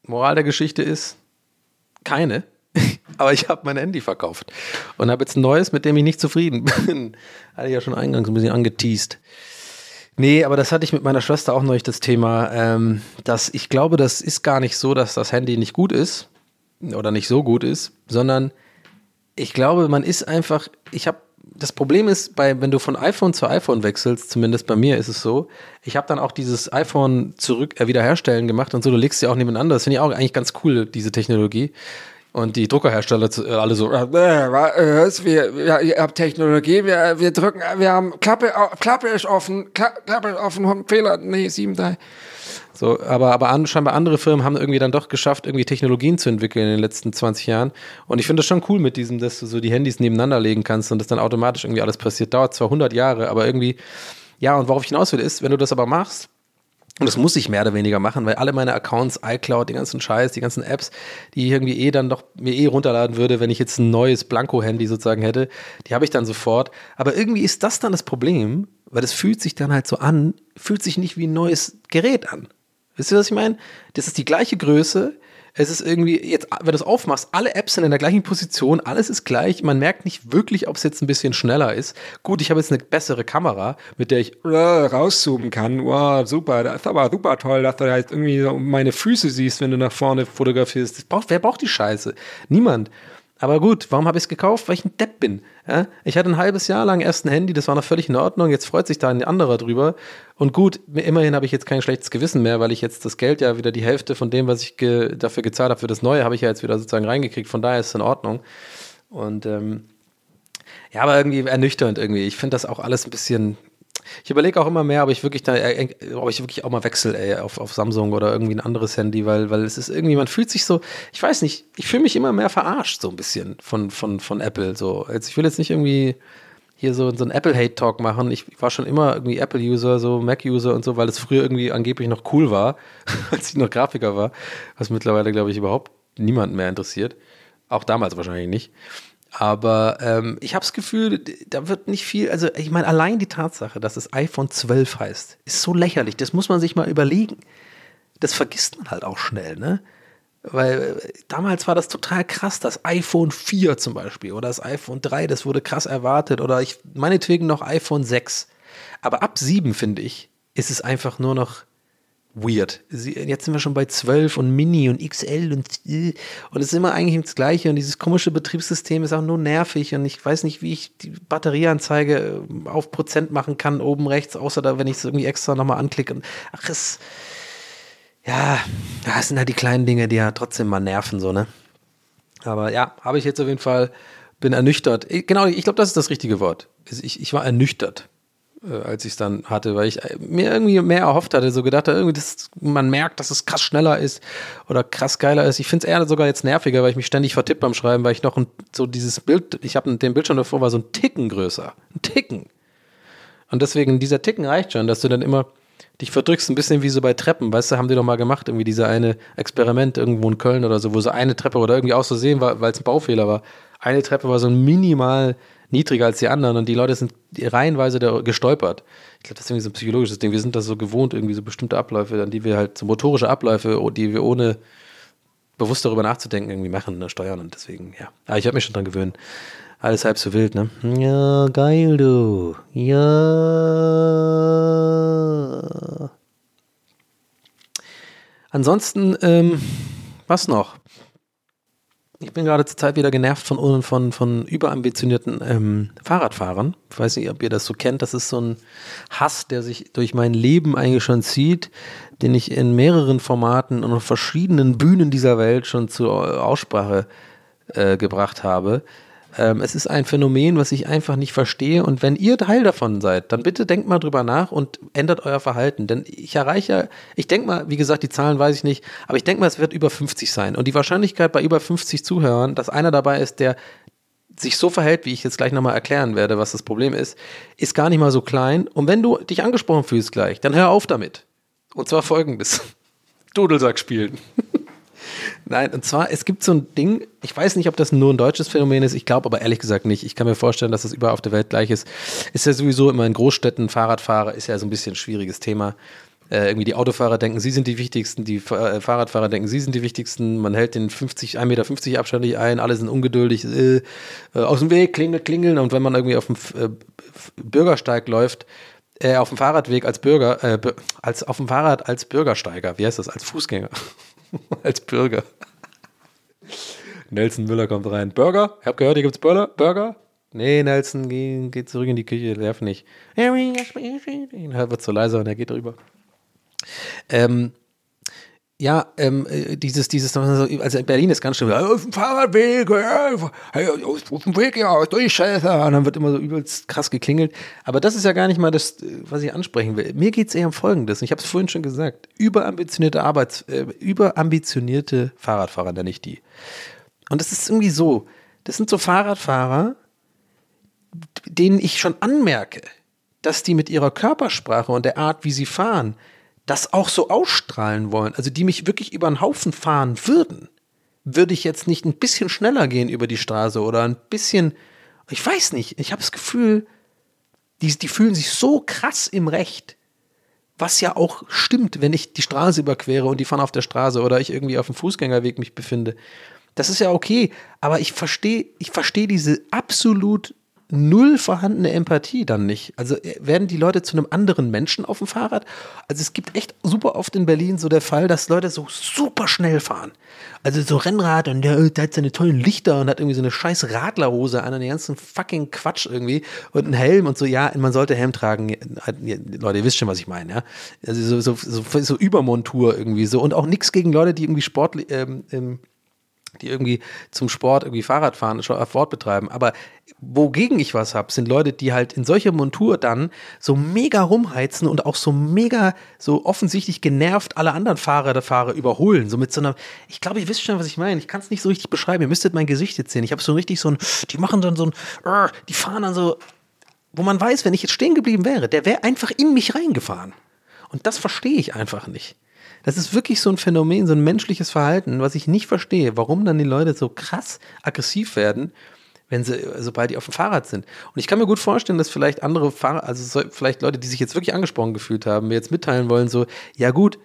Speaker 2: Moral der Geschichte ist keine. Aber ich habe mein Handy verkauft und habe jetzt ein neues, mit dem ich nicht zufrieden bin. Hatte ich ja schon eingangs ein bisschen angeteased. Nee, aber das hatte ich mit meiner Schwester auch neulich das Thema, ähm, dass ich glaube, das ist gar nicht so, dass das Handy nicht gut ist oder nicht so gut ist, sondern ich glaube, man ist einfach, ich habe, das Problem ist, bei, wenn du von iPhone zu iPhone wechselst, zumindest bei mir ist es so, ich habe dann auch dieses iPhone zurück, äh, wiederherstellen gemacht und so, du legst sie auch nebeneinander. Das finde ich auch eigentlich ganz cool, diese Technologie. Und die Druckerhersteller äh, alle so, äh,
Speaker 4: Äh, wir, wir, ihr habt Technologie, wir, wir drücken, wir haben Klappe, Klappe ist offen, Kla, Klappe ist offen, Fehler, nee, 7, 3.
Speaker 2: So, aber, aber an, scheinbar andere Firmen haben irgendwie dann doch geschafft, irgendwie Technologien zu entwickeln in den letzten 20 Jahren. Und ich finde das schon cool mit diesem, dass du so die Handys nebeneinander legen kannst und das dann automatisch irgendwie alles passiert. Dauert zwar 100 Jahre, aber irgendwie, ja, und worauf ich hinaus will, ist, wenn du das aber machst, und das muss ich mehr oder weniger machen, weil alle meine Accounts, iCloud, den ganzen Scheiß, die ganzen Apps, die ich irgendwie eh dann doch mir eh runterladen würde, wenn ich jetzt ein neues Blanko-Handy sozusagen hätte, die habe ich dann sofort. Aber irgendwie ist das dann das Problem, weil das fühlt sich dann halt so an, fühlt sich nicht wie ein neues Gerät an. Wisst ihr, was ich meine? Das ist die gleiche Größe. Es ist irgendwie, jetzt, wenn du es aufmachst, alle Apps sind in der gleichen Position, alles ist gleich. Man merkt nicht wirklich, ob es jetzt ein bisschen schneller ist. Gut, ich habe jetzt eine bessere Kamera, mit der ich
Speaker 4: äh, rauszoomen kann. Wow, super, das ist aber super toll, dass du halt irgendwie so meine Füße siehst, wenn du nach vorne fotografierst.
Speaker 2: Braucht, wer braucht die Scheiße? Niemand. Aber gut, warum habe ich es gekauft? Weil ich ein Depp bin. Ja? Ich hatte ein halbes Jahr lang erst ein Handy, das war noch völlig in Ordnung. Jetzt freut sich da ein anderer drüber. Und gut, immerhin habe ich jetzt kein schlechtes Gewissen mehr, weil ich jetzt das Geld ja wieder die Hälfte von dem, was ich ge dafür gezahlt habe für das Neue, habe ich ja jetzt wieder sozusagen reingekriegt. Von daher ist es in Ordnung. Und ähm, ja, aber irgendwie ernüchternd irgendwie. Ich finde das auch alles ein bisschen. Ich überlege auch immer mehr, ob ich wirklich da, äh, ob ich wirklich auch mal wechsle, auf, auf Samsung oder irgendwie ein anderes Handy, weil, weil es ist irgendwie, man fühlt sich so, ich weiß nicht, ich fühle mich immer mehr verarscht, so ein bisschen von, von, von Apple. So. Jetzt, ich will jetzt nicht irgendwie hier so, so einen Apple-Hate-Talk machen. Ich war schon immer irgendwie Apple-User, so Mac-User und so, weil es früher irgendwie angeblich noch cool war, als ich noch Grafiker war, was mittlerweile, glaube ich, überhaupt niemanden mehr interessiert. Auch damals wahrscheinlich nicht. Aber ähm, ich habe das Gefühl, da wird nicht viel, also ich meine, allein die Tatsache, dass es iPhone 12 heißt, ist so lächerlich. Das muss man sich mal überlegen. Das vergisst man halt auch schnell, ne? Weil äh, damals war das total krass, das iPhone 4 zum Beispiel oder das iPhone 3, das wurde krass erwartet oder ich meinetwegen noch iPhone 6. Aber ab 7, finde ich, ist es einfach nur noch weird. Jetzt sind wir schon bei 12 und Mini und XL und äh, und es ist immer eigentlich das Gleiche und dieses komische Betriebssystem ist auch nur nervig und ich weiß nicht, wie ich die Batterieanzeige äh, auf Prozent machen kann oben rechts, außer da, wenn ich es irgendwie extra nochmal anklicke. Und, ach, es, ja, das sind halt die kleinen Dinge, die ja trotzdem mal nerven, so, ne? Aber ja, habe ich jetzt auf jeden Fall, bin ernüchtert. Genau, ich glaube, das ist das richtige Wort. Ich, ich war ernüchtert, als ich es dann hatte, weil ich äh, mir irgendwie mehr erhofft hatte, so gedacht irgendwie, das, man merkt, dass es krass schneller ist oder krass geiler ist. Ich finde es eher sogar jetzt nerviger, weil ich mich ständig vertippe beim Schreiben, weil ich noch ein, so dieses Bild, ich habe den Bildschirm davor, war so ein Ticken größer. Ein Ticken. Und deswegen, dieser Ticken reicht schon, dass du dann immer dich verdrückst, ein bisschen wie so bei Treppen, weißt du, haben die doch mal gemacht, irgendwie diese eine Experiment irgendwo in Köln oder so, wo so eine Treppe oder irgendwie aus Versehen war, weil es ein Baufehler war. Eine Treppe war so minimal niedriger als die anderen und die Leute sind reihenweise da gestolpert. Ich glaube, das ist irgendwie so ein psychologisches Ding. Wir sind das so gewohnt, irgendwie so bestimmte Abläufe, an die wir halt, so motorische Abläufe, die wir ohne bewusst darüber nachzudenken irgendwie machen, ne, steuern und deswegen, ja. Aber ich habe mich schon dran gewöhnt. Alles halb so wild, ne? Ja, geil, du. Ja. Ansonsten, ähm, was noch? Ich bin gerade zur Zeit wieder genervt von, von, von überambitionierten ähm, Fahrradfahrern. Ich weiß nicht, ob ihr das so kennt. Das ist so ein Hass, der sich durch mein Leben eigentlich schon zieht, den ich in mehreren Formaten und auf verschiedenen Bühnen dieser Welt schon zur Aussprache äh, gebracht habe. Ähm, es ist ein Phänomen, was ich einfach nicht verstehe. Und wenn ihr Teil davon seid, dann bitte denkt mal drüber nach und ändert euer Verhalten. Denn ich erreiche, ich denke mal, wie gesagt, die Zahlen weiß ich nicht, aber ich denke mal, es wird über 50 sein. Und die Wahrscheinlichkeit bei über 50 Zuhörern, dass einer dabei ist, der sich so verhält, wie ich jetzt gleich nochmal erklären werde, was das Problem ist, ist gar nicht mal so klein. Und wenn du dich angesprochen fühlst gleich, dann hör auf damit. Und zwar folgendes. Dudelsack spielen. Nein, und zwar, es gibt so ein Ding, ich weiß nicht, ob das nur ein deutsches Phänomen ist, ich glaube aber ehrlich gesagt nicht. Ich kann mir vorstellen, dass das überall auf der Welt gleich ist. Ist ja sowieso immer in Großstädten, Fahrradfahrer ist ja so ein bisschen ein schwieriges Thema. Äh, irgendwie die Autofahrer denken, sie sind die wichtigsten, die Fa- äh, Fahrradfahrer denken, sie sind die wichtigsten. Man hält den 50, 1,50 Meter Abstand nicht ein, alle sind ungeduldig, äh, äh, aus dem Weg, klingeln, klingeln. Und wenn man irgendwie auf dem äh, Bürgersteig läuft, äh, auf dem Fahrradweg als Bürger, Bü- als auf dem Fahrrad als Bürgersteiger, wie heißt das, als Fußgänger, als Bürger. Nelson Müller kommt rein. Burger? Ich hab gehört, hier gibt's Burger. Burger? Nee, Nelson, geh, geh zurück in die Küche, nerv nicht. Er wird so leiser und er geht rüber. Ähm, ja, ähm, äh, dieses, dieses, also in Berlin ist ganz "Ja, auf dem Fahrradweg, ja, auf dem Weg, ja, durch, Scheiße. Und dann wird immer so übelst krass geklingelt. Aber das ist ja gar nicht mal das, äh, was ich ansprechen will. Mir geht es eher um Folgendes. Ich habe es vorhin schon gesagt. Überambitionierte Arbeits, äh, überambitionierte Fahrradfahrer nenne ich die. Und das ist irgendwie so. Das sind so Fahrradfahrer, denen ich schon anmerke, dass die mit ihrer Körpersprache und der Art, wie sie fahren, das auch so ausstrahlen wollen. Also die mich wirklich über einen Haufen fahren würden, würde ich jetzt nicht ein bisschen schneller gehen über die Straße oder ein bisschen, ich weiß nicht, ich habe das Gefühl, die, die fühlen sich so krass im Recht, was ja auch stimmt, wenn ich die Straße überquere und die fahren auf der Straße oder ich irgendwie auf dem Fußgängerweg mich befinde. Das ist ja okay, aber ich verstehe, ich verstehe diese absolut null vorhandene Empathie dann nicht. Also äh, werden die Leute zu einem anderen Menschen auf dem Fahrrad? Also es gibt echt super oft in Berlin so der Fall, dass Leute so super schnell fahren. Also so Rennrad und der, der hat seine tollen Lichter und hat irgendwie so eine scheiß Radlerhose an, einen ganzen fucking Quatsch irgendwie und einen Helm und so, ja, man sollte Helm tragen. Leute, ihr wisst schon, was ich meine, ja. Also so, so, so, so Übermontur irgendwie so und auch nichts gegen Leute, die irgendwie Sport, ähm, ähm, die irgendwie zum Sport irgendwie Fahrrad fahren, Sport betreiben. Aber wogegen ich was habe, sind Leute, die halt in solcher Montur dann so mega rumheizen und auch so mega, so offensichtlich genervt alle anderen Fahrer der Fahrer überholen. So mit so einer, ich glaube, ihr wisst schon, was ich meine. Ich kann es nicht so richtig beschreiben. Ihr müsstet mein Gesicht jetzt sehen. Ich habe so richtig so ein, die machen dann so ein, die fahren dann so, wo man weiß, wenn ich jetzt stehen geblieben wäre, der wäre einfach in mich reingefahren. Und das verstehe ich einfach nicht. Das ist wirklich so ein Phänomen, so ein menschliches Verhalten, was ich nicht verstehe, warum dann die Leute so krass aggressiv werden, wenn sie, sobald die auf dem Fahrrad sind. Und ich kann mir gut vorstellen, dass vielleicht andere Fahrer, also so, vielleicht Leute, die sich jetzt wirklich angesprochen gefühlt haben, mir jetzt mitteilen wollen, so, ja gut,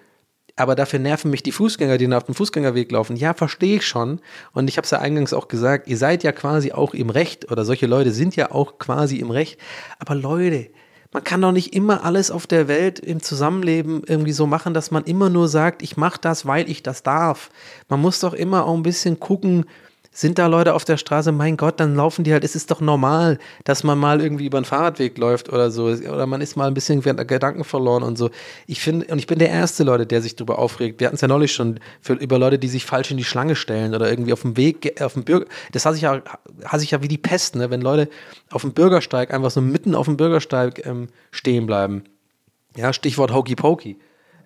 Speaker 2: aber dafür nerven mich die Fußgänger, die auf dem Fußgängerweg laufen. Ja, verstehe ich schon. Und ich habe es ja eingangs auch gesagt, ihr seid ja quasi auch im Recht oder solche Leute sind ja auch quasi im Recht. Aber Leute, man kann doch nicht immer alles auf der Welt im Zusammenleben irgendwie so machen, dass man immer nur sagt, ich mache das, weil ich das darf. Man muss doch immer auch ein bisschen gucken, sind da Leute auf der Straße, mein Gott, dann laufen die halt, es ist doch normal, dass man mal irgendwie über einen Fahrradweg läuft oder so, oder man ist mal ein bisschen Gedanken verloren und so. Ich finde, und ich bin der erste Leute, der sich darüber aufregt. Wir hatten es ja neulich schon für, über Leute, die sich falsch in die Schlange stellen oder irgendwie auf dem Weg, auf dem Bürger, das hasse ich ja, hasse ich ja wie die Pest, ne, wenn Leute auf dem Bürgersteig einfach so mitten auf dem Bürgersteig ähm, stehen bleiben. Ja, Stichwort Hokey Pokey.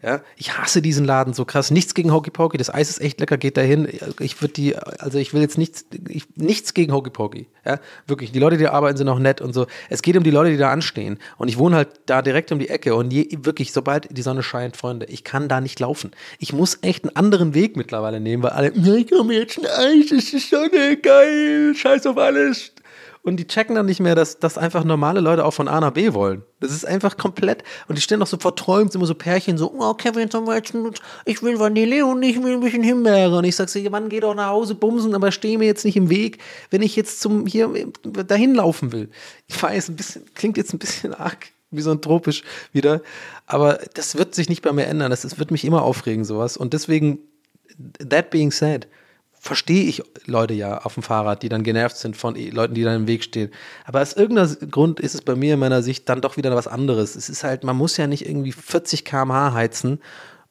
Speaker 2: Ja, ich hasse diesen Laden so krass. Nichts gegen Hokey Pokey. Das Eis ist echt lecker, geht dahin. Ich würde die, also ich will jetzt nichts, ich, nichts gegen Hokey Pokey. Ja, wirklich. Die Leute, die da arbeiten, sind auch nett und so. Es geht um die Leute, die da anstehen. Und ich wohne halt da direkt um die Ecke. Und je, wirklich, sobald die Sonne scheint, Freunde, ich kann da nicht laufen. Ich muss echt einen anderen Weg mittlerweile nehmen, weil alle, ich komme jetzt ein Eis, es ist Sonne, geil, scheiß auf alles und die checken dann nicht mehr, dass, dass einfach normale Leute auch von A nach B wollen. Das ist einfach komplett. Und die stehen auch so verträumt, immer so Pärchen, so, oh, Kevin, ich will Vanille und ich will ein bisschen Himbeere. Und ich sag so, Mann, geh doch nach Hause bumsen, aber steh mir jetzt nicht im Weg, wenn ich jetzt zum hier dahin laufen will. Ich weiß, ein bisschen, klingt jetzt ein bisschen arg misanthropisch wieder, aber das wird sich nicht bei mir ändern. Das, das wird mich immer aufregen, sowas. Und deswegen, that being said, verstehe ich Leute ja auf dem Fahrrad, die dann genervt sind von Leuten, die dann im Weg stehen. Aber aus irgendeinem Grund ist es bei mir in meiner Sicht dann doch wieder was anderes. Es ist halt, man muss ja nicht irgendwie 40 km/h heizen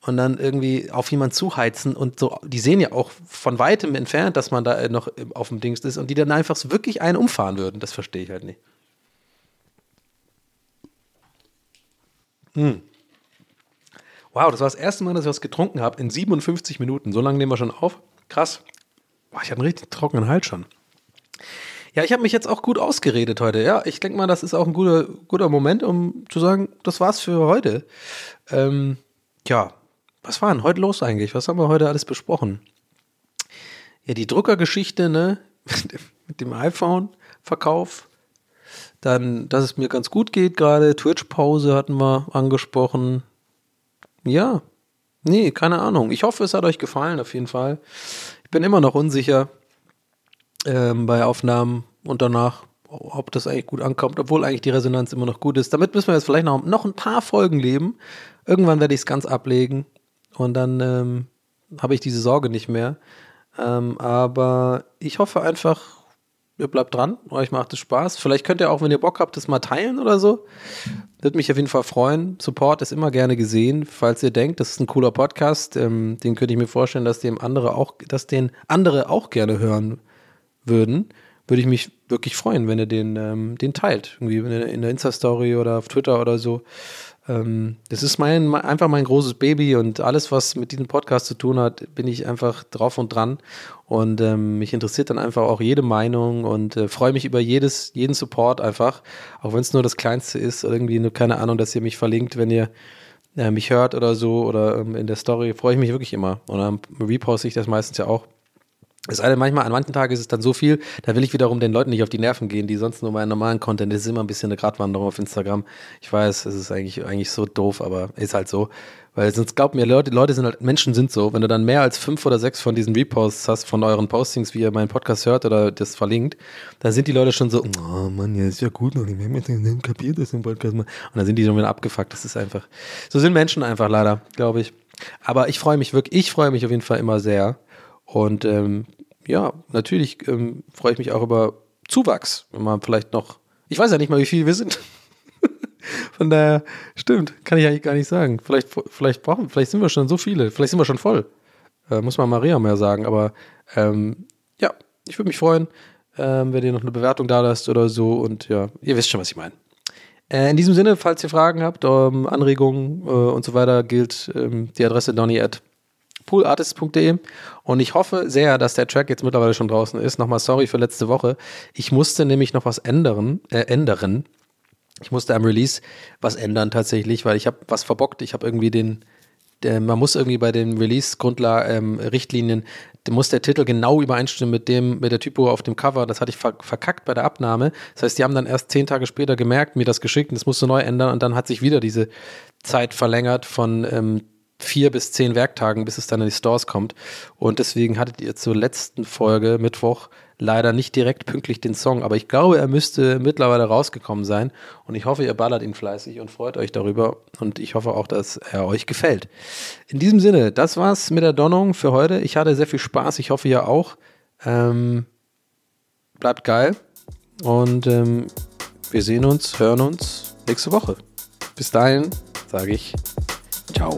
Speaker 2: und dann irgendwie auf jemanden zuheizen und so, die sehen ja auch von weitem entfernt, dass man da noch auf dem Dings ist und die dann einfach wirklich einen umfahren würden. Das verstehe ich halt nicht. Hm. Wow, das war das erste Mal, dass ich was getrunken habe in 57 Minuten. So lange nehmen wir schon auf. Krass. Boah, ich hatte einen richtig trockenen Hals schon. Ja, ich habe mich jetzt auch gut ausgeredet heute. Ja, ich denke mal, das ist auch ein guter, guter Moment, um zu sagen, das war's für heute. Ähm, ja, was war denn heute los eigentlich? Was haben wir heute alles besprochen? Ja, die Druckergeschichte, ne? Mit dem iPhone-Verkauf. Dann, dass es mir ganz gut geht gerade. Twitch-Pause hatten wir angesprochen. Ja, nee, keine Ahnung. Ich hoffe, es hat euch gefallen, auf jeden Fall bin immer noch unsicher ähm, bei Aufnahmen und danach, ob das eigentlich gut ankommt, obwohl eigentlich die Resonanz immer noch gut ist. Damit müssen wir jetzt vielleicht noch, noch ein paar Folgen leben. Irgendwann werde ich es ganz ablegen und dann ähm, habe ich diese Sorge nicht mehr. Ähm, aber ich hoffe einfach, ihr bleibt dran, euch macht es Spaß. Vielleicht könnt ihr auch, wenn ihr Bock habt, das mal teilen oder so. Würde mich auf jeden Fall freuen. Support ist immer gerne gesehen. Falls ihr denkt, das ist ein cooler Podcast, ähm, den könnte ich mir vorstellen, dass dem andere auch, dass den andere auch gerne hören würden. Würde ich mich wirklich freuen, wenn ihr den, ähm, den teilt. Irgendwie in der Insta-Story oder auf Twitter oder so. Ähm, das ist mein, einfach mein großes Baby und alles, was mit diesem Podcast zu tun hat, bin ich einfach drauf und dran. Und ähm, mich interessiert dann einfach auch jede Meinung und äh, freue mich über jedes, jeden Support einfach, auch wenn es nur das Kleinste ist, irgendwie nur keine Ahnung, dass ihr mich verlinkt, wenn ihr äh, mich hört oder so oder ähm, in der Story, freue ich mich wirklich immer. Und dann reposte ich das meistens ja auch. Sei denn, manchmal, an manchen Tagen ist es dann so viel, da will ich wiederum den Leuten nicht auf die Nerven gehen, die sonst nur meinen normalen Content, das ist immer ein bisschen eine Gratwanderung auf Instagram. Ich weiß, es ist eigentlich, eigentlich so doof, aber ist halt so. Weil sonst glaubt mir, Leute, Leute sind halt, Menschen sind so. Wenn du dann mehr als fünf oder sechs von diesen Reposts hast, von euren Postings, wie ihr meinen Podcast hört oder das verlinkt, dann sind die Leute schon so, oh Mann, ja, ist ja gut noch nicht. Wir haben jetzt nicht kapiert, dass im Podcast. Und dann sind die schon wieder abgefuckt. Das ist einfach, so sind Menschen einfach leider, glaube ich. Aber ich freue mich wirklich, ich freue mich auf jeden Fall immer sehr. Und ähm, ja, natürlich ähm, freue ich mich auch über Zuwachs. Wenn man vielleicht noch, ich weiß ja nicht mal, wie viel wir sind. Von daher, stimmt, kann ich eigentlich gar nicht sagen. Vielleicht, vielleicht brauchen, vielleicht sind wir schon so viele, vielleicht sind wir schon voll. Äh, muss man Maria mehr sagen, aber ähm, ja, ich würde mich freuen, ähm, wenn ihr noch eine Bewertung da lasst oder so und ja, ihr wisst schon, was ich meine. Äh, in diesem Sinne, falls ihr Fragen habt, ähm, Anregungen äh, und so weiter, gilt ähm, die Adresse donny at poolartist.de und ich hoffe sehr, dass der Track jetzt mittlerweile schon draußen ist. Nochmal sorry für letzte Woche. Ich musste nämlich noch was ändern, äh, ändern ich musste am Release was ändern tatsächlich, weil ich habe was verbockt. Ich habe irgendwie den, der, man muss irgendwie bei den Release-Grundrichtlinien, ähm, muss der Titel genau übereinstimmen mit dem, mit der Typo auf dem Cover. Das hatte ich verkackt bei der Abnahme. Das heißt, die haben dann erst zehn Tage später gemerkt, mir das geschickt und das musste neu ändern und dann hat sich wieder diese Zeit verlängert von ähm, vier bis zehn Werktagen, bis es dann in die Stores kommt. Und deswegen hattet ihr zur letzten Folge, Mittwoch, leider nicht direkt pünktlich den Song, aber ich glaube, er müsste mittlerweile rausgekommen sein und ich hoffe, ihr ballert ihn fleißig und freut euch darüber und ich hoffe auch, dass er euch gefällt. In diesem Sinne, das war's mit der Donnung für heute. Ich hatte sehr viel Spaß, ich hoffe ihr auch. Ähm, bleibt geil und ähm, wir sehen uns, hören uns nächste Woche. Bis dahin sage ich ciao.